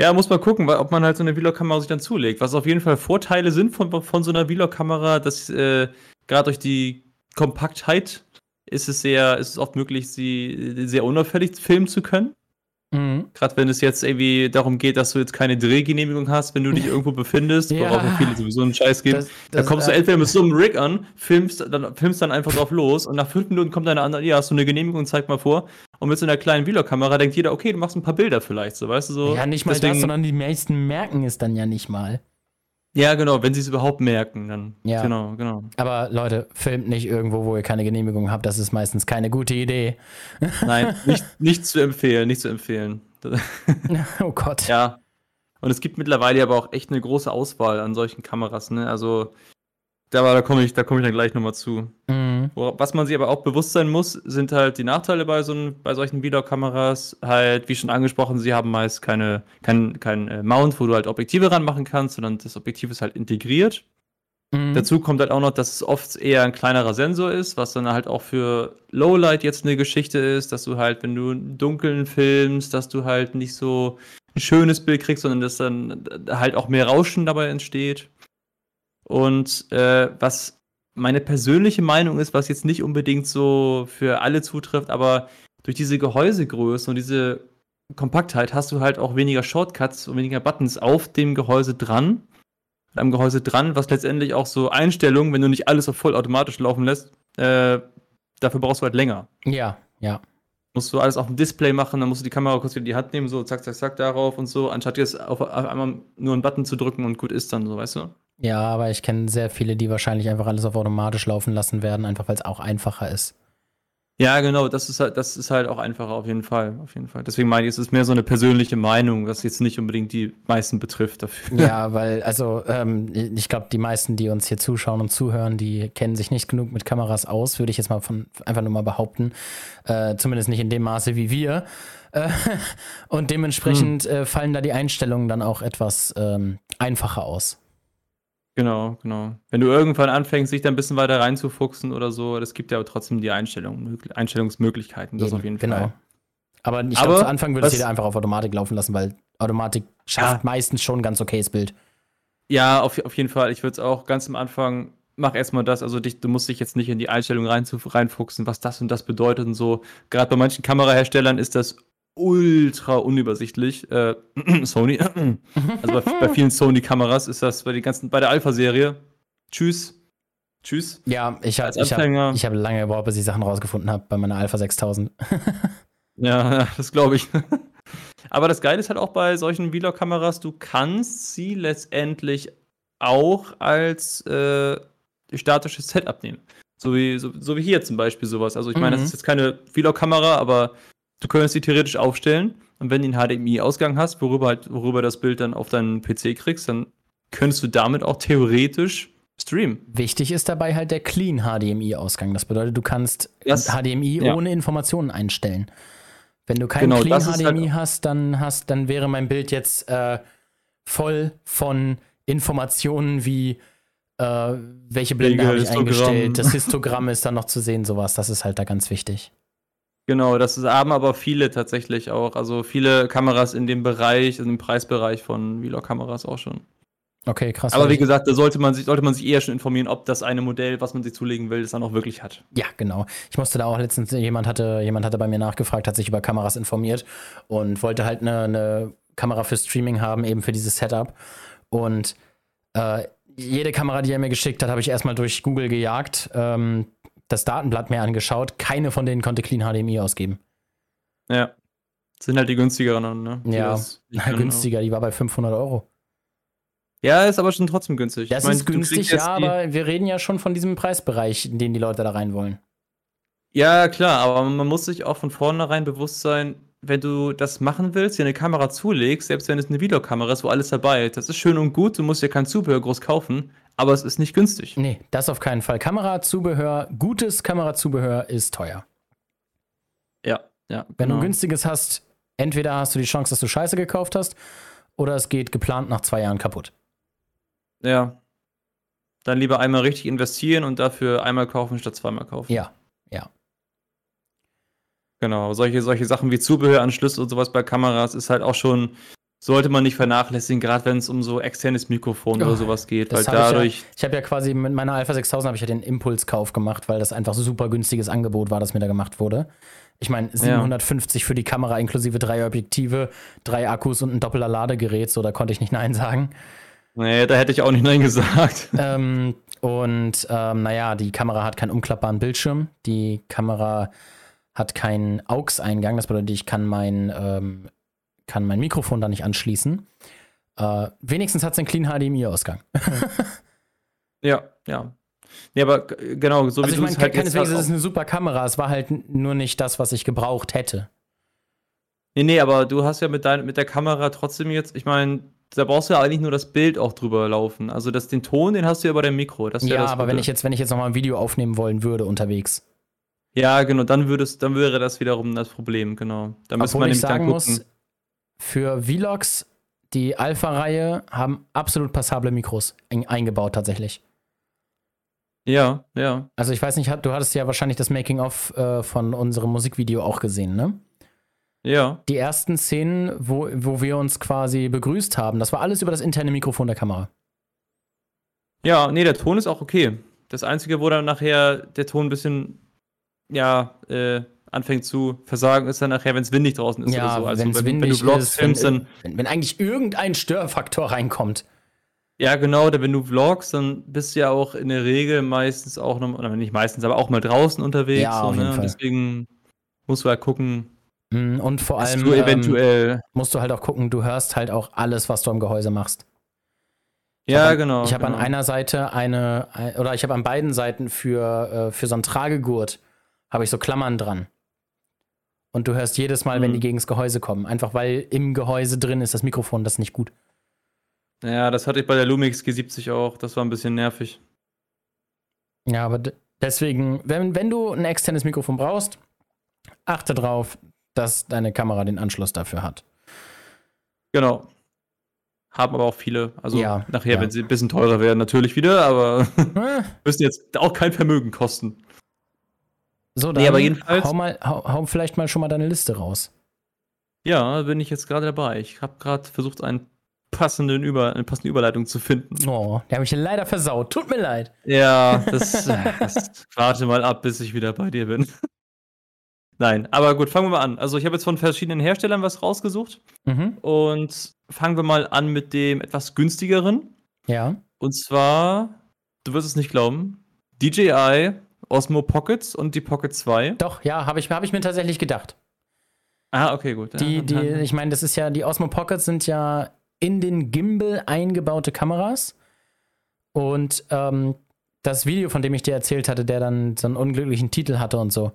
Ja, muss man gucken, ob man halt so eine Vlog-Kamera sich dann zulegt. Was auf jeden Fall Vorteile sind von, von so einer Vlog-Kamera, dass äh, gerade durch die Kompaktheit ist es sehr, ist es oft möglich, sie sehr unauffällig filmen zu können. Mhm. Gerade wenn es jetzt irgendwie darum geht, dass du jetzt keine Drehgenehmigung hast, wenn du dich *laughs* irgendwo befindest, Ja. worauf viele sowieso einen Scheiß geben. Das- da das, kommst du entweder mit so einem Rig an, filmst dann, filmst dann einfach drauf los und nach fünf Minuten kommt eine andere, ja, hast du eine Genehmigung, zeig mal vor. Und mit so einer kleinen Vlog-Kamera denkt jeder, okay, du machst ein paar Bilder vielleicht, so, weißt du, so. Ja, nicht mal Deswegen- das, sondern die meisten merken es dann ja nicht mal. Ja, genau, wenn sie es überhaupt merken, dann. Ja. Genau, genau. Aber Leute, filmt nicht irgendwo, wo ihr keine Genehmigung habt. Das ist meistens keine gute Idee. *laughs* Nein, nicht, nicht zu empfehlen, nicht zu empfehlen. *laughs* oh Gott. Ja. Und es gibt mittlerweile aber auch echt eine große Auswahl an solchen Kameras, ne? Also da, da komme ich, da komme ich dann gleich nochmal zu. Mhm. Was man sich aber auch bewusst sein muss, sind halt die Nachteile bei, so bei solchen Vlog-Kameras. Halt, wie schon angesprochen, sie haben meist keine, kein, kein äh, Mount, wo du halt Objektive ranmachen kannst, sondern das Objektiv ist halt integriert. Mhm. Dazu kommt halt auch noch, dass es oft eher ein kleinerer Sensor ist, was dann halt auch für Lowlight jetzt eine Geschichte ist, dass du halt, wenn du im Dunkeln filmst, dass du halt nicht so ein schönes Bild kriegst, sondern dass dann halt auch mehr Rauschen dabei entsteht. Und äh, was meine persönliche Meinung ist, was jetzt nicht unbedingt so für alle zutrifft, aber durch diese Gehäusegröße und diese Kompaktheit hast du halt auch weniger Shortcuts und weniger Buttons auf dem Gehäuse dran am Gehäuse dran, was letztendlich auch so Einstellungen, wenn du nicht alles auf vollautomatisch laufen lässt, äh, dafür brauchst du halt länger. Ja, ja. Musst du alles auf dem Display machen, dann musst du die Kamera kurz wieder in die Hand nehmen, so zack, zack, zack darauf und so, anstatt jetzt auf, auf einmal nur einen Button zu drücken und gut ist dann, so, weißt du? Ja, aber ich kenne sehr viele, die wahrscheinlich einfach alles auf automatisch laufen lassen werden, einfach weil es auch einfacher ist. Ja, genau, das ist halt, das ist halt auch einfacher auf jeden Fall, auf jeden Fall. Deswegen meine ich, es ist mehr so eine persönliche Meinung, was jetzt nicht unbedingt die meisten betrifft dafür. Ja, *laughs* weil, also, ähm, ich glaube, die meisten, die uns hier zuschauen und zuhören, die kennen sich nicht genug mit Kameras aus, würde ich jetzt mal von einfach nur mal behaupten. Äh, zumindest nicht in dem Maße wie wir. Äh, *laughs* und dementsprechend äh, fallen da die Einstellungen dann auch etwas ähm, einfacher aus. Genau, genau. Wenn du irgendwann anfängst, dich da ein bisschen weiter reinzufuchsen oder so, das gibt ja aber trotzdem die Einstellung, Einstellungsmöglichkeiten, das Eben, auf jeden genau. Fall. Aber ich glaube, zu Anfang würde was- jeder einfach auf Automatik laufen lassen, weil Automatik schafft Ja. meistens schon ein ganz okayes Bild. Ja, auf, auf jeden Fall. Ich würde es auch ganz am Anfang, mach erstmal das. Also dich, du musst dich jetzt nicht in die Einstellung rein, reinfuchsen, was das und das bedeutet und so. Gerade bei manchen Kameraherstellern ist das ultra unübersichtlich. Äh, *clears throat* Sony, *clears throat* also bei, bei vielen Sony-Kameras ist das bei, den ganzen, bei der Alpha-Serie. Tschüss. Tschüss. Ja, ich habe ich hab, ich hab lange gebraucht, bis ich Sachen rausgefunden habe bei meiner Alpha 6000. Ja, *laughs* ja, das glaube ich. *laughs* Aber das Geile ist halt auch bei solchen Vlog-Kameras, du kannst sie letztendlich auch als äh, statisches Setup nehmen. So wie, so, so wie hier zum Beispiel sowas. Also ich meine, Mhm. das ist jetzt keine Vlog-Kamera, aber du könntest sie theoretisch aufstellen und wenn du einen HDMI-Ausgang hast, worüber halt, worüber das Bild dann auf deinen PC kriegst, dann könntest du damit auch theoretisch streamen. Wichtig ist dabei halt der Clean HDMI-Ausgang. Das bedeutet, du kannst Das- HDMI ja. ohne Informationen einstellen. Wenn du kein Genau, Clean HDMI halt- hast, dann hast, dann wäre mein Bild jetzt äh, voll von Informationen wie äh, welche Blende habe ich eingestellt, das *laughs* Histogramm ist dann noch zu sehen, sowas. Das ist halt da ganz wichtig. Genau, das haben aber viele tatsächlich auch. Also viele Kameras in dem Bereich, in dem Preisbereich von Vlog-Kameras auch schon. Okay, krass. Aber wie gesagt, da sollte man, sich, sollte man sich eher schon informieren, ob das eine Modell, was man sich zulegen will, das dann auch wirklich hat. Ja, genau. Ich musste da auch letztens, jemand hatte, jemand hatte bei mir nachgefragt, hat sich über Kameras informiert und wollte halt eine, eine Kamera für Streaming haben, eben für dieses Setup. Und äh, jede Kamera, die er mir geschickt hat, habe ich erstmal durch Google gejagt, ähm, das Datenblatt mir angeschaut. Keine von denen konnte Clean HDMI ausgeben. Ja. Sind halt die günstigeren, ne? Die Ja, das können. günstiger, die war bei 500 Euro. Ja, ist aber schon trotzdem günstig. Das Ich mein, ist günstig, ja, die- aber wir reden ja schon von diesem Preisbereich, in den die Leute da rein wollen. Ja, klar, aber man muss sich auch von vornherein bewusst sein, wenn du das machen willst, dir eine Kamera zulegst, selbst wenn es eine Videokamera ist, wo alles dabei ist, das ist schön und gut, du musst dir kein Zubehör groß kaufen, aber es ist nicht günstig. Nee, das auf keinen Fall. Kamerazubehör, gutes Kamerazubehör ist teuer. Ja, ja. Wenn du genau. ein günstiges hast, entweder hast du die Chance, dass du Scheiße gekauft hast, oder es geht geplant nach zwei Jahren kaputt. Ja. Dann lieber einmal richtig investieren und dafür einmal kaufen statt zweimal kaufen. Ja. Genau. Solche, solche Sachen wie Zubehöranschlüsse und sowas bei Kameras ist halt auch schon, sollte man nicht vernachlässigen, gerade wenn es um so externes Mikrofon Oh, oder sowas geht, weil hab ich ja, dadurch. ich habe ja quasi mit meiner Alpha 6000 habe ich ja den Impulskauf gemacht, weil das einfach super günstiges Angebot war, das mir da gemacht wurde. Ich meine, 750 für die Kamera inklusive drei Objektive, drei Akkus und ein doppelter Ladegerät, so da konnte ich nicht Nein sagen. Nee, da hätte ich auch nicht Nein gesagt. *laughs* ähm, und ähm, naja, die Kamera hat keinen umklappbaren Bildschirm. Die Kamera hat keinen AUX-Eingang. Das bedeutet, ich kann mein, ähm, kann mein Mikrofon da nicht anschließen. Äh, wenigstens hat es einen clean HDMI-Ausgang. *laughs* Ja, ja. Nee, aber genau, so also wie ich du meine, es halt keineswegs ist halt es eine super Kamera, es war halt nur nicht das, was ich gebraucht hätte. Nee, nee, aber du hast ja mit, dein, mit der Kamera trotzdem jetzt, ich meine, da brauchst du ja eigentlich nur das Bild auch drüber laufen. Also das, den Ton, den hast du ja bei dem Mikro. Ist Ja, das aber wenn Gute. ich jetzt, wenn ich jetzt nochmal ein Video aufnehmen wollen würde unterwegs. Ja, genau, dann würdest, dann wäre das wiederum das Problem, genau. Da müsste Obwohl man ich nämlich dann sagen gucken. muss, für Vlogs, die Alpha-Reihe haben absolut passable Mikros ein- eingebaut tatsächlich. Ja, ja. Also ich weiß nicht, du hattest ja wahrscheinlich das Making-of äh, von unserem Musikvideo auch gesehen, ne? Ja. Die ersten Szenen, wo, wo wir uns quasi begrüßt haben, das war alles über das interne Mikrofon der Kamera. Ja, nee, der Ton ist auch okay. Das Einzige, wo dann nachher der Ton ein bisschen, ja, äh, anfängt zu versagen, ist dann nachher, wenn es windig draußen ist ja, oder so. Also wenn es wenn, wenn windig du Vlogs ist, filmst, wenn, dann, wenn, wenn eigentlich irgendein Störfaktor reinkommt. ja genau, oder wenn du vlogst, dann bist du ja auch in der Regel meistens auch noch, oder nicht meistens, aber auch mal draußen unterwegs. Ja, so, ne? deswegen musst du halt gucken, Mm, Und vor allem du ähm, eventuell, musst du halt auch gucken, du hörst halt auch alles, was du am Gehäuse machst. ja, an- genau. Ich habe genau. an einer Seite eine, ein- oder ich habe an beiden Seiten für, äh, für so einen Tragegurt, habe ich so Klammern dran. Und du hörst jedes Mal, wenn Mhm. die gegen das Gehäuse kommen. Einfach weil im Gehäuse drin ist das Mikrofon, das ist nicht gut. Ja, das hatte ich bei der Lumix G70 auch. Das war ein bisschen nervig. Ja, aber deswegen, wenn, wenn du ein externes Mikrofon brauchst, achte drauf, dass deine Kamera den Anschluss dafür hat. Genau. Haben aber auch viele. Also Ja, nachher, ja. wenn sie ein bisschen teurer werden, natürlich wieder, aber *laughs* müssen jetzt auch kein Vermögen kosten. So, dann Nee, aber jedenfalls- hau, mal, hau, hau vielleicht mal schon mal deine Liste raus. Ja, bin ich jetzt gerade dabei. Ich habe gerade versucht, einen passenden Über eine passende Überleitung zu finden. Oh, der habe ich leider versaut. Tut mir leid. Ja, *laughs* das, das warte mal ab, bis ich wieder bei dir bin. *laughs* Nein, aber gut, fangen wir mal an. Also ich habe jetzt von verschiedenen Herstellern was rausgesucht Mhm. und fangen wir mal an mit dem etwas günstigeren. Ja. Und zwar, du wirst es nicht glauben, DJI Osmo Pockets und die Pocket 2. Doch, ja, habe ich, hab ich mir tatsächlich gedacht. Ah, okay, gut. Die, die, ich meine, das ist ja, die Osmo Pockets sind ja in den Gimbal eingebaute Kameras. Und ähm, das Video, von dem ich dir erzählt hatte, der dann so einen unglücklichen Titel hatte und so,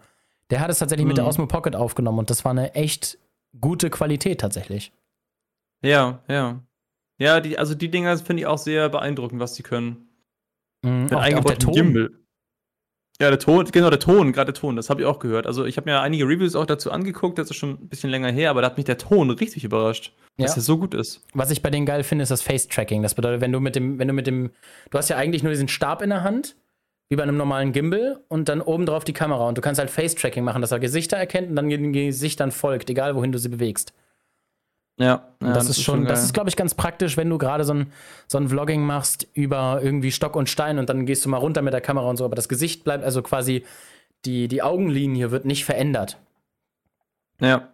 der hat es tatsächlich mit der Mhm. Osmo Pocket aufgenommen und das war eine echt gute Qualität tatsächlich. ja, ja. Ja, die, also die Dinger finde ich auch sehr beeindruckend, was die können. Mhm, auch, auch der Ton. Gimbal. Ja, der Ton, genau, der Ton, gerade der Ton, das habe ich auch gehört. Also ich habe mir einige Reviews auch dazu angeguckt, das ist schon ein bisschen länger her, aber da hat mich der Ton richtig überrascht, dass Ja. der so gut ist. Was ich bei denen geil finde, ist das Face-Tracking. Das bedeutet, wenn du mit dem, wenn du mit dem, du hast ja eigentlich nur diesen Stab in der Hand, wie bei einem normalen Gimbal, und dann oben drauf die Kamera. Und du kannst halt Face-Tracking machen, dass er Gesichter erkennt und dann den Gesichtern folgt, egal wohin du sie bewegst. Ja, ja, das, ist schon, das geil. ist, glaube ich, ganz praktisch, wenn du gerade so ein, so ein Vlogging machst über irgendwie Stock und Stein und dann gehst du mal runter mit der Kamera und so, aber das Gesicht bleibt, also quasi die, die Augenlinie wird nicht verändert. Ja,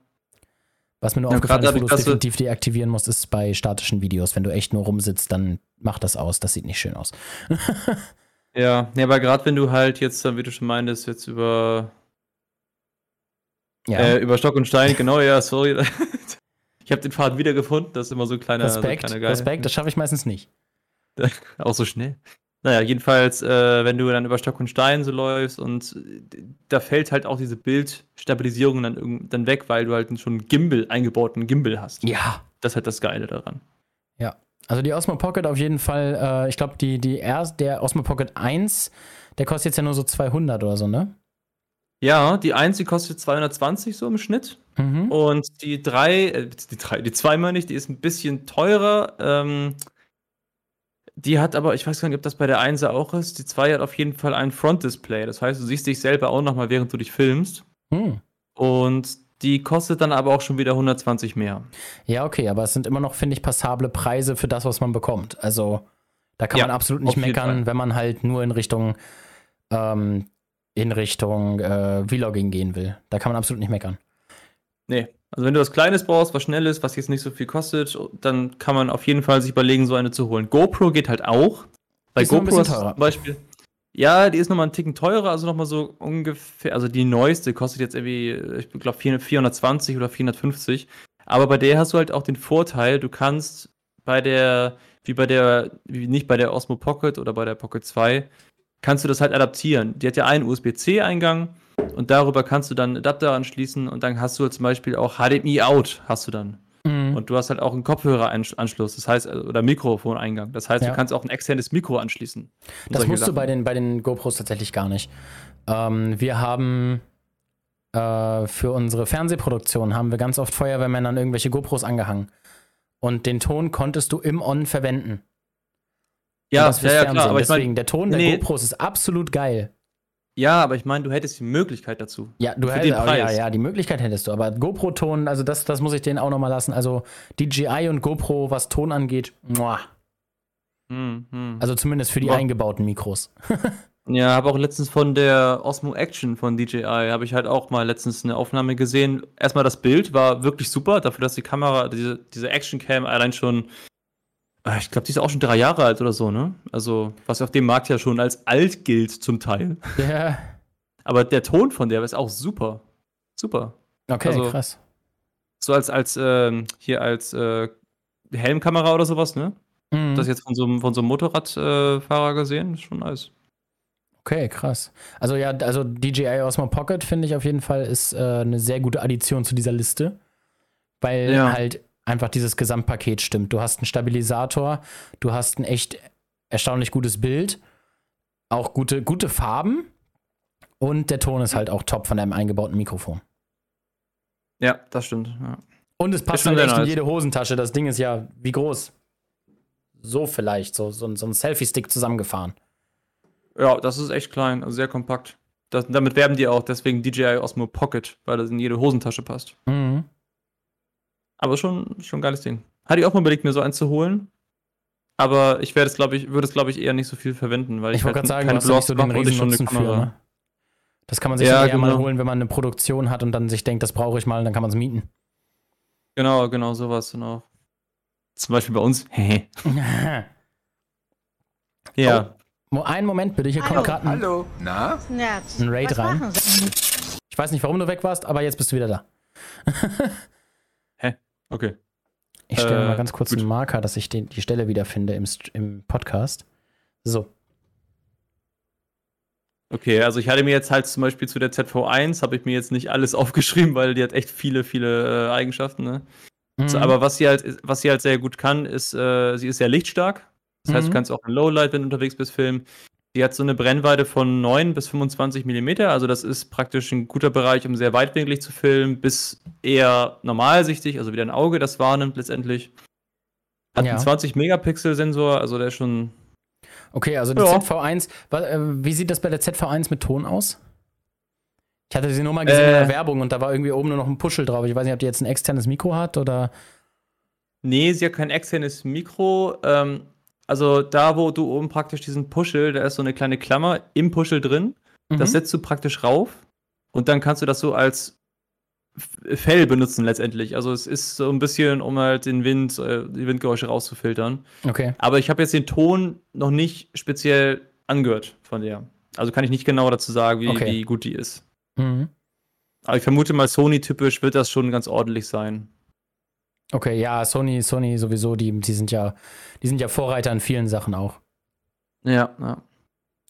Was mir nur Ja, aufgefallen ist, wo du definitiv deaktivieren musst, ist bei statischen Videos. Wenn du echt nur rumsitzt, dann mach das aus. Das sieht nicht schön aus. *laughs* ja, ja aber gerade wenn du halt jetzt, dann, wie du schon meintest, jetzt über Ja. Äh, über Stock und Stein, genau, ja, sorry. *laughs* ich habe den Faden wiedergefunden, das ist immer so ein kleiner, Respekt, so ein kleiner. Respekt, das schaffe ich meistens nicht. *laughs* Auch so schnell. Naja, jedenfalls, äh, wenn du dann über Stock und Stein so läufst und äh, da fällt halt auch diese Bildstabilisierung dann, dann weg, weil du halt schon einen Gimbal, eingebauten Gimbal hast. Ja. Das ist halt das Geile daran. Also die Osmo Pocket auf jeden Fall, äh, ich glaube, die, die erst, der Osmo Pocket 1, der kostet jetzt ja nur so 200 oder so, ne? Ja, die 1, die kostet 220 so im Schnitt. Mhm. Und die 3, äh, die 3, die 2 meine ich, die ist ein bisschen teurer. Ähm, die hat aber, ich weiß gar nicht, ob das bei der 1 auch ist. Die 2 hat auf jeden Fall ein Front-Display. Das heißt, du siehst dich selber auch nochmal, während du dich filmst. Hm. Und die kostet dann aber auch schon wieder 120 mehr. Ja, okay, aber es sind immer noch, finde ich, passable Preise für das, was man bekommt. Also da kann Ja, man absolut nicht meckern, wenn man halt nur in Richtung ähm, in Richtung äh, Vlogging gehen will. Da kann man absolut nicht meckern. Nee. Also wenn du was Kleines brauchst, was Schnelles, was jetzt nicht so viel kostet, dann kann man auf jeden Fall sich überlegen, so eine zu holen. GoPro geht halt auch. Bei Ist GoPro ist zum Beispiel. Ja, die ist nochmal einen Ticken teurer, also nochmal so ungefähr, also die neueste kostet jetzt irgendwie, ich glaube 420 oder 450. Aber bei der hast du halt auch den Vorteil, du kannst bei der, wie bei der, wie nicht bei der Osmo Pocket oder bei der Pocket 2, kannst du das halt adaptieren. Die hat ja einen USB-C-Eingang und darüber kannst du dann einen Adapter anschließen und dann hast du zum Beispiel auch HDMI-Out hast du dann. Mhm. Und du hast halt auch einen Kopfhöreranschluss, das heißt, oder Mikrofoneingang. Das heißt, Ja. du kannst auch ein externes Mikro anschließen. Das musst du Sachen. bei den, bei den GoPros tatsächlich gar nicht. Ähm, wir haben äh, für unsere Fernsehproduktion haben wir ganz oft Feuerwehrmännern irgendwelche GoPros angehangen. Und den Ton konntest du im On verwenden. Ja, das ja, ja, klar. Aber ich Deswegen, mein, der Ton der nee. GoPros ist absolut geil. Ja, aber ich meine, du hättest die Möglichkeit dazu. Ja, du hättest, ja, ja, die Möglichkeit hättest du. Aber GoPro-Ton, also das, das muss ich denen auch nochmal lassen. Also DJI und GoPro, was Ton angeht, muah. Hm, hm. also zumindest für die Ja. eingebauten Mikros. *laughs* Ja, habe auch letztens von der Osmo Action von DJI, habe ich halt auch mal letztens eine Aufnahme gesehen. Erstmal das Bild war wirklich super, dafür, dass die Kamera, diese, diese Action Cam allein schon, ich glaube, die ist auch schon drei Jahre alt oder so, ne? Also, was auf dem Markt ja schon als alt gilt zum Teil. Ja, *laughs* Aber der Ton von der ist auch super. Super. okay, Also- krass. So als, als, ähm, hier als äh, Helmkamera oder sowas, ne? Mhm. Das jetzt von so einem, von so einem Motorradfahrer äh, gesehen, ist schon nice. Okay, krass. Also ja, also DJI Osmo Pocket finde ich auf jeden Fall ist äh, eine sehr gute Addition zu dieser Liste, weil Ja. halt einfach dieses Gesamtpaket stimmt. Du hast einen Stabilisator, du hast ein echt erstaunlich gutes Bild, auch gute, gute Farben und der Ton ist halt auch top von deinem eingebauten Mikrofon. Ja, das stimmt. Ja. Und es passt halt echt in jede Hosentasche. Das Ding ist ja wie groß? So vielleicht, so, so, ein- so ein Selfie-Stick zusammengefahren. Ja, das ist echt klein, also sehr kompakt. Das, damit werben die auch, deswegen DJI Osmo Pocket, weil das in jede Hosentasche passt. Mhm. Aber schon, schon ein geiles Ding. Hatte ich auch mal überlegt, mir so eins zu holen. Aber ich werde es, glaube ich, würde es, glaube ich, eher nicht so viel verwenden, weil Ich ich, wollte halt gerade sagen, du keine hast ja nicht so den und ich schon eine Riesennutzen für. Kamera. Ne? Das kann man sich Ja, dann eher mal genau. holen, wenn man eine Produktion hat und dann sich denkt, das brauche ich mal, dann kann man es mieten. Genau, genau, sowas dann auch. Zum Beispiel bei uns. *laughs* ja. Mo- Einen Moment bitte, hier kommt gerade ein, Hallo. Na? Ja, ein Raid was rein. Ich weiß nicht, warum du weg warst, aber jetzt bist du wieder da. *laughs* Okay. Ich stelle Äh, mal ganz kurz gut. einen Marker, dass ich den, die Stelle wiederfinde im, im Podcast. So. Okay, also ich hatte mir jetzt halt zum Beispiel zu der ZV1, habe ich mir jetzt nicht alles *laughs* aufgeschrieben, weil die hat echt viele, viele äh, Eigenschaften, ne? So, Mhm. aber was sie halt, was sie halt sehr gut kann, ist, äh, sie ist sehr lichtstark. Das heißt, Mhm. du kannst auch in Lowlight, wenn du unterwegs bist, filmen. Die hat so eine Brennweite von 9 bis 25 Millimeter. Also das ist praktisch ein guter Bereich, um sehr weitwinklig zu filmen, bis eher normalsichtig, also wieder ein Auge das wahrnimmt letztendlich. Hat Ja. einen 20 Megapixel Sensor, also der ist schon. Okay, also die Ja. ZV1, wa- äh, wie sieht das bei der ZV1 mit Ton aus? Ich hatte sie nur mal gesehen in Äh. der Werbung und da war irgendwie oben nur noch ein Puschel drauf. Ich weiß nicht, ob die jetzt ein externes Mikro hat oder. Nee, sie hat kein externes Mikro. Ähm, also da, wo du oben praktisch diesen Puschel, da ist so eine kleine Klammer im Puschel drin. Das Mhm. setzt du praktisch rauf und dann kannst du das so als Fell benutzen letztendlich. Also es ist so ein bisschen, um halt den Wind, äh, die Windgeräusche rauszufiltern. Okay. Aber ich habe jetzt den Ton noch nicht speziell angehört von der. Also kann ich nicht genau dazu sagen, wie, Okay. wie gut die ist. Mhm. Aber ich vermute mal, Sony-typisch wird das schon ganz ordentlich sein. Okay, ja, Sony, Sony sowieso, die, die sind ja, die sind ja Vorreiter in vielen Sachen auch. Ja, ja.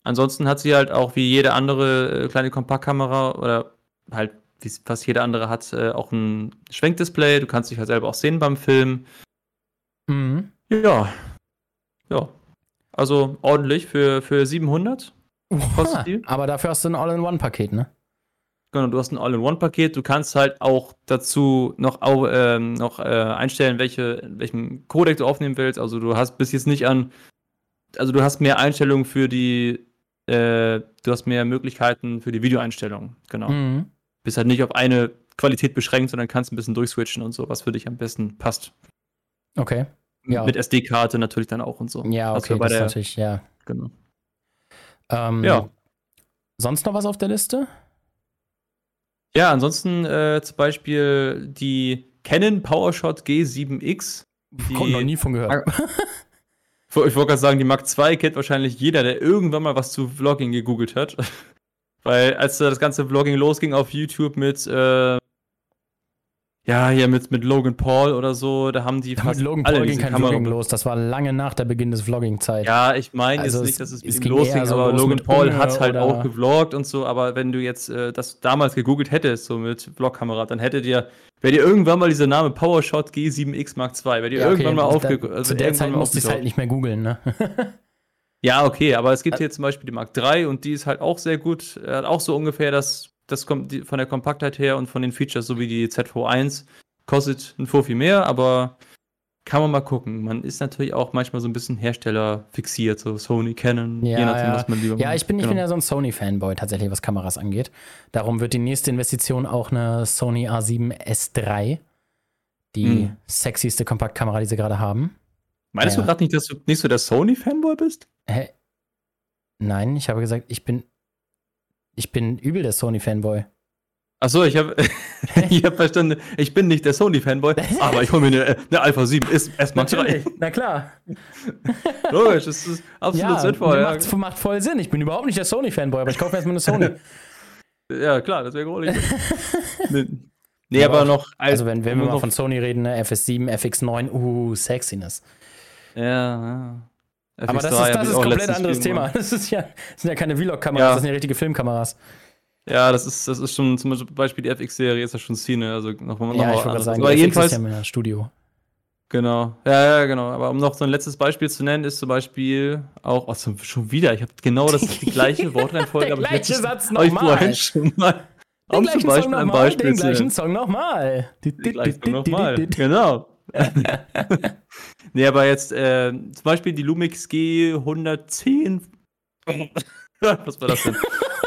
Ansonsten hat sie halt auch wie jede andere äh, kleine Kompaktkamera oder halt wie fast jede andere hat, äh, auch ein Schwenkdisplay. Du kannst dich halt selber auch sehen beim Film. Mhm. Ja. Ja. Also ordentlich für, für 700. Kostet Ha, die? aber dafür hast du ein All-in-One-Paket, ne? Genau, du hast ein All-in-One-Paket. Du kannst halt auch dazu noch, ähm, noch äh, einstellen, welche, welchen Codec du aufnehmen willst. Also du hast bis jetzt nicht an, also du hast mehr Einstellungen für die, äh, du hast mehr Möglichkeiten für die Videoeinstellungen. Genau. Mhm. Bist halt nicht auf eine Qualität beschränkt, sondern kannst ein bisschen durchswitchen und so, was für dich am besten passt. Okay. Ja. Mit SD-Karte natürlich dann auch und so. Ja, Was okay, bei das der, natürlich, ja. genau. Ähm, Ja. Sonst noch was auf der Liste? Ja, ansonsten äh, zum Beispiel die Canon PowerShot G7X. Die, Komm, noch nie von gehört. *laughs* Ich wollte gerade sagen, die Mark II kennt wahrscheinlich jeder, der irgendwann mal was zu Vlogging gegoogelt hat. *laughs* Weil als das ganze Vlogging losging auf YouTube mit, äh, Ja, hier mit, mit Logan Paul oder so, da haben die Mit fast Logan alle Paul ging kein Kamera- Vlogging los. Das war lange nach der Beginn des Vlogging-Zeit. Ja, ich meine Also jetzt nicht, dass es ihm ging losging, so aber los Logan Paul Unge hat halt auch gevloggt und so, aber wenn du jetzt äh, das damals gegoogelt hättest, so mit Vlogkamera, dann hättet ihr, wäre dir irgendwann mal dieser Name PowerShot G7X Mark II, wäre dir Ja, okay, irgendwann mal da- aufge... Also Zu der Zeit musste ich es halt nicht mehr googeln, ne? Ja, okay, aber es gibt hier zum Beispiel die Mark III und die ist halt auch sehr gut. Er hat auch so ungefähr das, das kommt von der Kompaktheit her und von den Features, so wie die ZV1. Kostet ein Fuffi mehr, aber kann man mal gucken. Man ist natürlich auch manchmal so ein bisschen Hersteller fixiert, so Sony, Canon, Ja, je nachdem, ja. was man lieber Ja, ich bin, ich genau. bin ja so ein Sony-Fanboy tatsächlich, was Kameras angeht. Darum wird die nächste Investition auch eine Sony A7 S3. Die Hm. sexyste Kompaktkamera, die sie gerade haben. Meinst Ja. du gerade nicht, dass du nicht so der Sony-Fanboy bist? Hä? Nein, ich habe gesagt, ich bin. Ich bin übel der Sony-Fanboy. Achso, ich habe *laughs* ich hab verstanden, ich bin nicht der Sony-Fanboy, aber ich hole mir eine, eine Alpha 7 S, S Mark III. Na klar. *laughs* Logisch, das ist absolut Ja, sinnvoll. Ja, macht, macht voll Sinn. Ich bin überhaupt nicht der Sony-Fanboy, aber ich kaufe erstmal eine Sony. *laughs* Ja, klar, das wäre großartig. nee, nee aber aber noch. Also, wenn, wenn wir mal von Sony reden, ne, FS7, FX9, uh, Sexiness. Ja, ja. Aber das FX3 ist, hab das ich ist auch komplett anderes Stream Thema. Das, ist ja, das sind ja keine Vlog-Kameras, Ja. das sind ja richtige Filmkameras. Ja, das ist, das ist schon zum Beispiel die FX-Serie ist ja schon Szene. Also noch, noch Ja, mal ich anderes. sagen, aber jedenfalls, ist ja mehr Studio. genau. Ja, ja, genau. Aber um noch so ein letztes Beispiel zu nennen, ist zum Beispiel auch, oh, schon wieder, ich habe genau das *laughs* die gleiche Wortreihenfolge. Der aber ich gleiche letztes- Satz hab ich nochmal. vorhin schon mal. Den Um zum Song Beispiel ein nochmal, Beispiel den gleichen. Song nochmal. Den gleichen Song nochmal. Genau. *laughs* nee, aber jetzt äh, zum Beispiel die Lumix G110. *laughs* Was war das denn?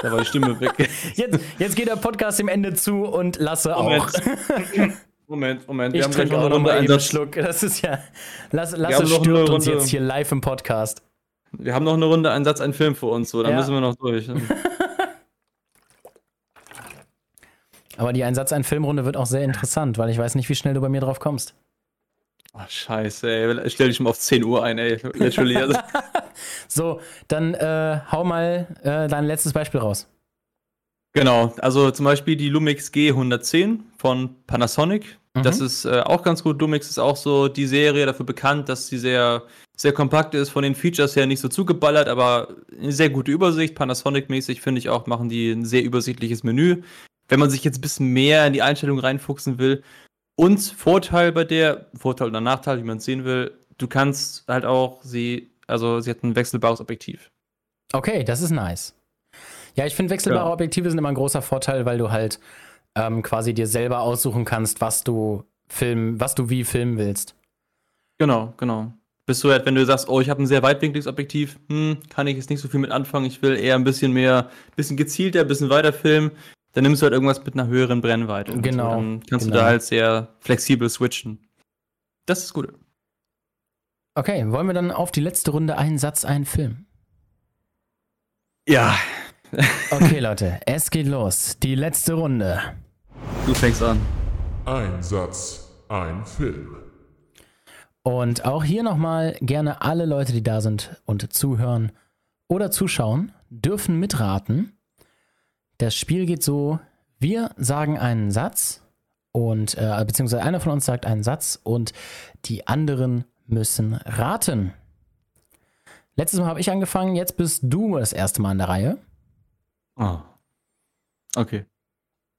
Da war die Stimme weg. *laughs* Jetzt, jetzt geht der Podcast dem Ende zu und lasse auch. Moment. Moment, Moment. Ich Wir haben gleich trinke noch auch eine noch Runde mal eben einen Einsatz. Schluck. Das ist ja. Lasse, Lasse stirbt uns jetzt hier live im Podcast. Wir haben noch eine Runde einen Satz, einen Film für uns, so, dann Ja. müssen wir noch durch. Aber die Einsatz ein Filmrunde wird auch sehr interessant, weil ich weiß nicht, wie schnell du bei mir drauf kommst. Ach, scheiße, ey. Ich stell dich mal auf 10 Uhr ein, ey. Literally. *laughs* Also, So, dann äh, hau mal äh, dein letztes Beispiel raus. genau, also zum Beispiel die Lumix G110 von Panasonic. Mhm. Das ist äh, auch ganz gut. Lumix ist auch so die Serie dafür bekannt, dass sie sehr, sehr kompakt ist, von den Features her nicht so zugeballert, aber eine sehr gute Übersicht. Panasonic-mäßig finde ich auch, machen die ein sehr übersichtliches Menü. Wenn man sich jetzt ein bisschen mehr in die Einstellung reinfuchsen will. Und Vorteil bei der, Vorteil oder Nachteil, wie man es sehen will, du kannst halt auch sie, also sie hat ein wechselbares Objektiv. Okay, das ist nice. Ja, ich finde, wechselbare Ja. Objektive sind immer ein großer Vorteil, weil du halt ähm, quasi dir selber aussuchen kannst, was du filmen, was du wie filmen willst. Genau, genau. Bist du halt, wenn du sagst, oh, ich habe ein sehr weitwinkliges Objektiv, hm, kann ich jetzt nicht so viel mit anfangen, ich will eher ein bisschen mehr, bisschen gezielter, ein bisschen weiter filmen, dann nimmst du halt irgendwas mit einer höheren Brennweite. und Genau, So, dann kannst genau. du da halt sehr flexibel switchen. Das ist gut. Okay, wollen wir dann auf die letzte Runde einen Satz, einen Film? Ja, Okay, *laughs* Leute, es geht los. Die letzte Runde. du fängst an. Ein Satz, ein Film. Und auch hier nochmal gerne alle Leute, die da sind und zuhören oder zuschauen, dürfen mitraten. Das Spiel geht so, wir sagen einen Satz und äh, beziehungsweise einer von uns sagt einen Satz und die anderen müssen raten. Letztes Mal habe ich angefangen, jetzt bist du das erste Mal an der Reihe. Oh. Okay.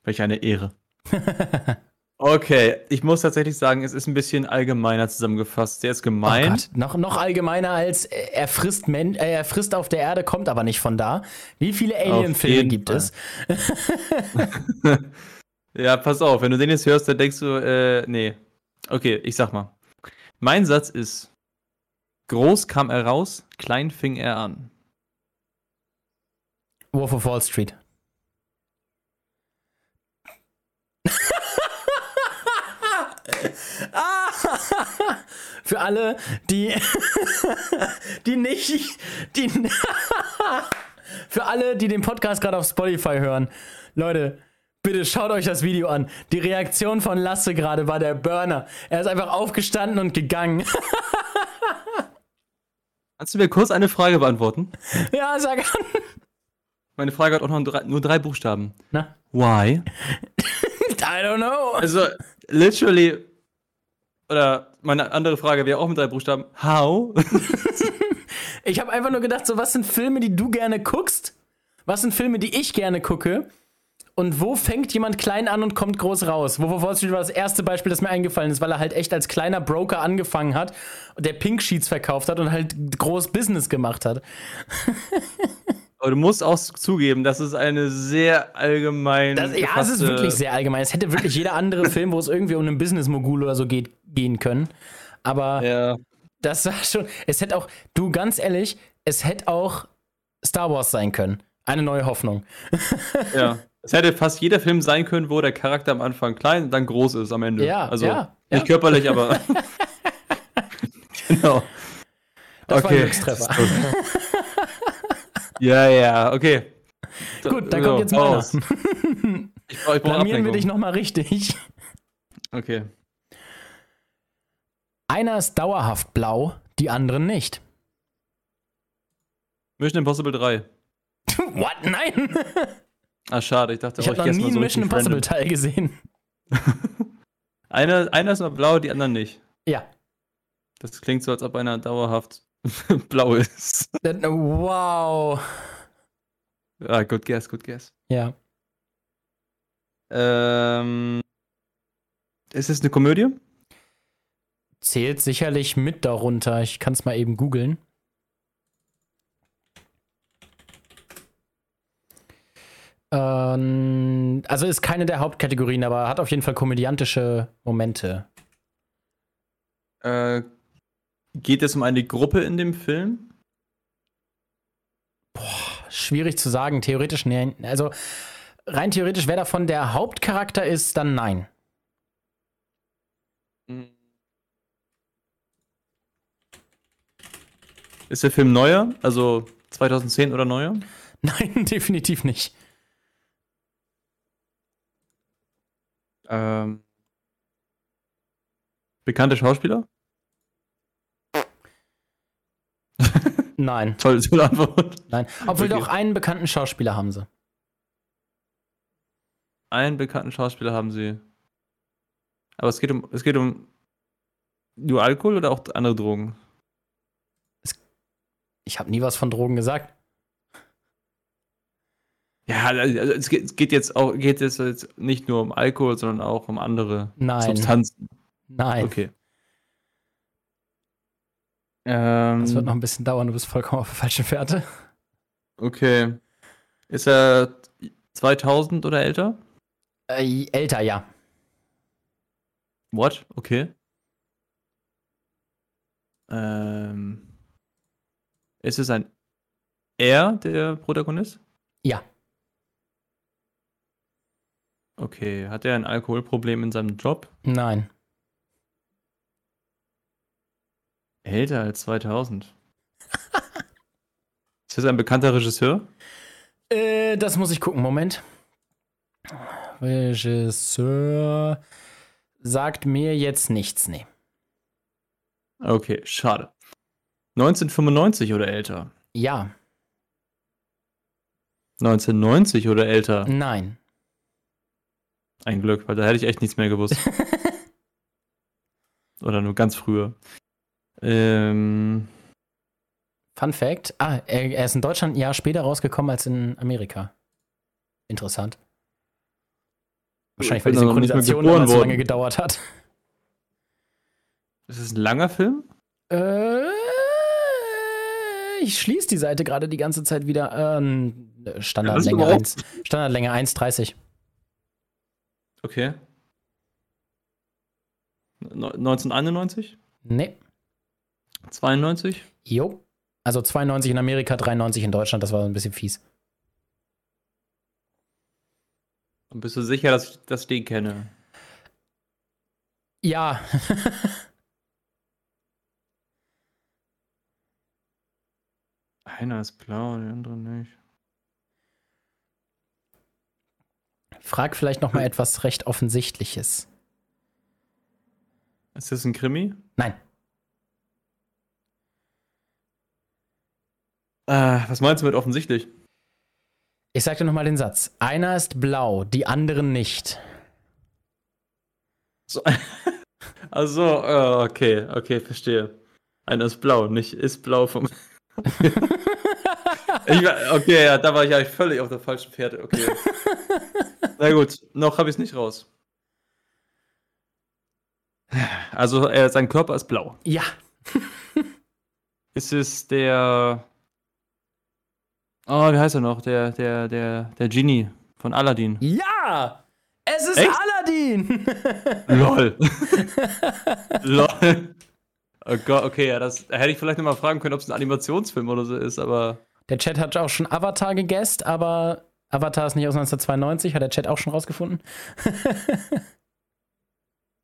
Welch eine Ehre. *laughs* Okay, ich muss tatsächlich sagen, es ist ein bisschen allgemeiner zusammengefasst. Der ist Oh gemein. Gott, noch, noch allgemeiner als äh, er frisst, Men äh, er frisst auf der Erde, kommt aber nicht von da. Wie viele Alien-Filme gibt Fall. es? *laughs* *laughs* Ja, pass auf, wenn du den jetzt hörst, dann denkst du, äh, nee. Okay, ich sag mal. Mein Satz ist: Groß kam er raus, klein fing er an. Wolf of Wall Street. *laughs* Für alle, die, *laughs* die nicht, die, *laughs* für alle, die den Podcast gerade auf Spotify hören, Leute, bitte schaut euch das Video an. Die Reaktion von Lasse gerade war der Burner. Er ist einfach aufgestanden und gegangen. Kannst du mir kurz eine Frage beantworten? ja, sag an. Meine Frage hat auch noch drei, nur drei Buchstaben. Na? Why? I don't know. Also, literally. Oder meine andere Frage wäre auch mit drei Buchstaben. How? *laughs* Ich habe einfach nur gedacht, so was sind Filme, die du gerne guckst? Was sind Filme, die ich gerne gucke? Und wo fängt jemand klein an und kommt groß raus? Wo Wall Street war das erste Beispiel, das mir eingefallen ist, weil er halt echt als kleiner Broker angefangen hat, der Pink Sheets verkauft hat und halt groß Business gemacht hat. *laughs* Aber du musst auch zugeben, das ist eine sehr allgemein. Das, ja, es ist wirklich sehr allgemein. Es hätte wirklich jeder andere Film, wo es irgendwie um einen Business-Mogul oder so geht, gehen können. Aber Ja. das war schon. Es hätte auch, du ganz ehrlich, es hätte auch Star Wars sein können. Eine neue Hoffnung. *laughs* Ja. Es hätte fast jeder Film sein können, wo der Charakter am Anfang klein und dann groß ist am Ende. Ja, also ja, nicht ja. körperlich, aber. *laughs* *laughs* genau. Das war ein Glückstreffer. Ja, ja, okay. Gut, dann So, kommt jetzt meiner. raus. Ich brauche ich brauch Blamieren wir dich nochmal richtig. Okay. Einer ist dauerhaft blau, die anderen nicht. Mission Impossible 3. *laughs* What? Nein! Ah, schade. Ich dachte, Ich oh, habe noch nie mal einen so Mission Impossible random. Teil gesehen. *laughs* Einer, einer ist mal blau, die anderen nicht. Ja. Das klingt so, als ob einer dauerhaft *laughs* blau ist. Wow. Ah, good guess, good guess. Ja. Ähm, ist es eine Komödie? Zählt sicherlich mit darunter. Ich kann es mal eben googeln. Ähm, also ist keine der Hauptkategorien, aber hat auf jeden Fall komödiantische Momente. Äh, geht es um eine Gruppe in dem Film? Schwierig zu sagen. Theoretisch, nee. Also rein theoretisch, wer davon der Hauptcharakter ist, dann nein. Ist der Film neuer? Also 2010 oder neuer? *laughs* Nein, definitiv nicht. Ähm, bekannte Schauspieler? Nein, Toll, tolle Antwort. nein. Obwohl Okay. doch einen bekannten Schauspieler haben sie. Einen bekannten Schauspieler haben sie. Aber es geht um, es geht um nur Alkohol oder auch andere Drogen? Ich habe nie was von Drogen gesagt. Ja, also es geht, es geht jetzt auch geht es jetzt nicht nur um Alkohol, sondern auch um andere Nein. Substanzen. Nein. Okay. Ähm, Das wird noch ein bisschen dauern, du bist vollkommen auf der falschen Fährte. okay. Ist er 2000 oder älter? Äh, älter, ja. What? Okay. Ähm, ist es ein er, der Protagonist? Ja. Okay. Hat er ein Alkoholproblem in seinem Job? Nein. Älter als 2000. *laughs* ist das ein bekannter Regisseur? Äh, das muss ich gucken. Moment. Regisseur sagt mir jetzt nichts, nee. Okay, schade. 1995 oder älter? Ja, 1990 oder älter? nein. Ein Glück, weil da hätte ich echt nichts mehr gewusst. *laughs* oder nur ganz früher. Ähm, Fun Fact: Ah, er, er ist in Deutschland ein Jahr später rausgekommen als in Amerika. Interessant. Wahrscheinlich, weil die Synchronisation damals so lange gedauert hat. ist es ein langer Film? Äh, ich schließe die Seite gerade die ganze Zeit wieder. Ähm, Standardlänge aber auch- 1. Standardlänge 1,30. Okay. No- 1991? Nee. 92? Jo. Also 92 in Amerika, 93 in Deutschland. Das war ein bisschen fies. Und bist du sicher, dass ich das Ding kenne? Ja. *laughs* Einer ist blau, der andere nicht. Frag vielleicht noch mal etwas recht Offensichtliches. Ist das ein Krimi? Nein. Äh, was meinst du mit offensichtlich? Ich sag dir noch mal den Satz. Einer ist blau, die anderen nicht. So. *laughs* Also, äh, okay, okay, verstehe. Einer ist blau, nicht ist blau vom. *laughs* ich, okay, ja, da war ich eigentlich völlig auf der falschen Pferde. Okay. *laughs* Na gut, noch habe ich es nicht raus. Also, äh, sein Körper ist blau. Ja. Ist es der. Oh, wie heißt er noch? Der, der, der, der Genie von Aladdin. Ja! Es ist Echt? Aladdin! *laughs* LOL. *laughs* LOL. Oh Gott, okay, ja, das hätte ich vielleicht nochmal fragen können, ob es ein Animationsfilm oder so ist, aber. Der Chat hat auch schon Avatar gegessen, aber Avatar ist nicht aus 1992, hat der Chat auch schon rausgefunden. *laughs*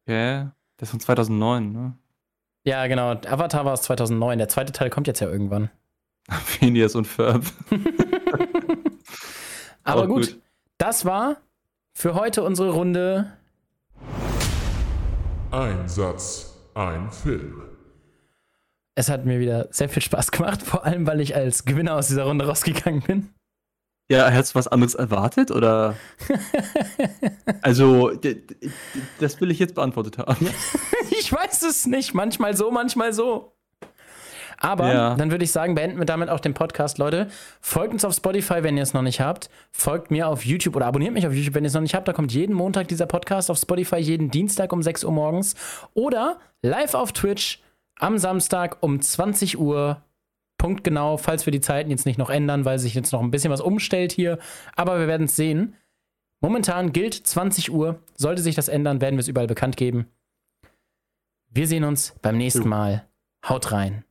Okay. Der ist von 2009, ne? Ja, genau. Avatar war aus 2009. Der zweite Teil kommt jetzt ja irgendwann. *laughs* Phineas und Ferb. *laughs* Aber Auch gut, das war für heute unsere Runde. Ein Satz, ein Film. Es hat mir wieder sehr viel Spaß gemacht, vor allem weil ich als Gewinner aus dieser Runde rausgegangen bin. Ja, hättest du was anderes erwartet, oder? *laughs* also, das will ich jetzt beantwortet haben. Ich weiß es nicht. Manchmal so, manchmal so. Aber Ja. dann würde ich sagen, beenden wir damit auch den Podcast, Leute. Folgt uns auf Spotify, wenn ihr es noch nicht habt. Folgt mir auf YouTube oder abonniert mich auf YouTube, wenn ihr es noch nicht habt. Da kommt jeden Montag dieser Podcast auf Spotify, jeden Dienstag um 6 Uhr morgens. Oder live auf Twitch am Samstag um 20 Uhr. Punktgenau, falls wir die Zeiten jetzt nicht noch ändern, weil sich jetzt noch ein bisschen was umstellt hier. Aber wir werden es sehen. Momentan gilt 20 Uhr. Sollte sich das ändern, werden wir es überall bekannt geben. Wir sehen uns beim nächsten Mal. Haut rein.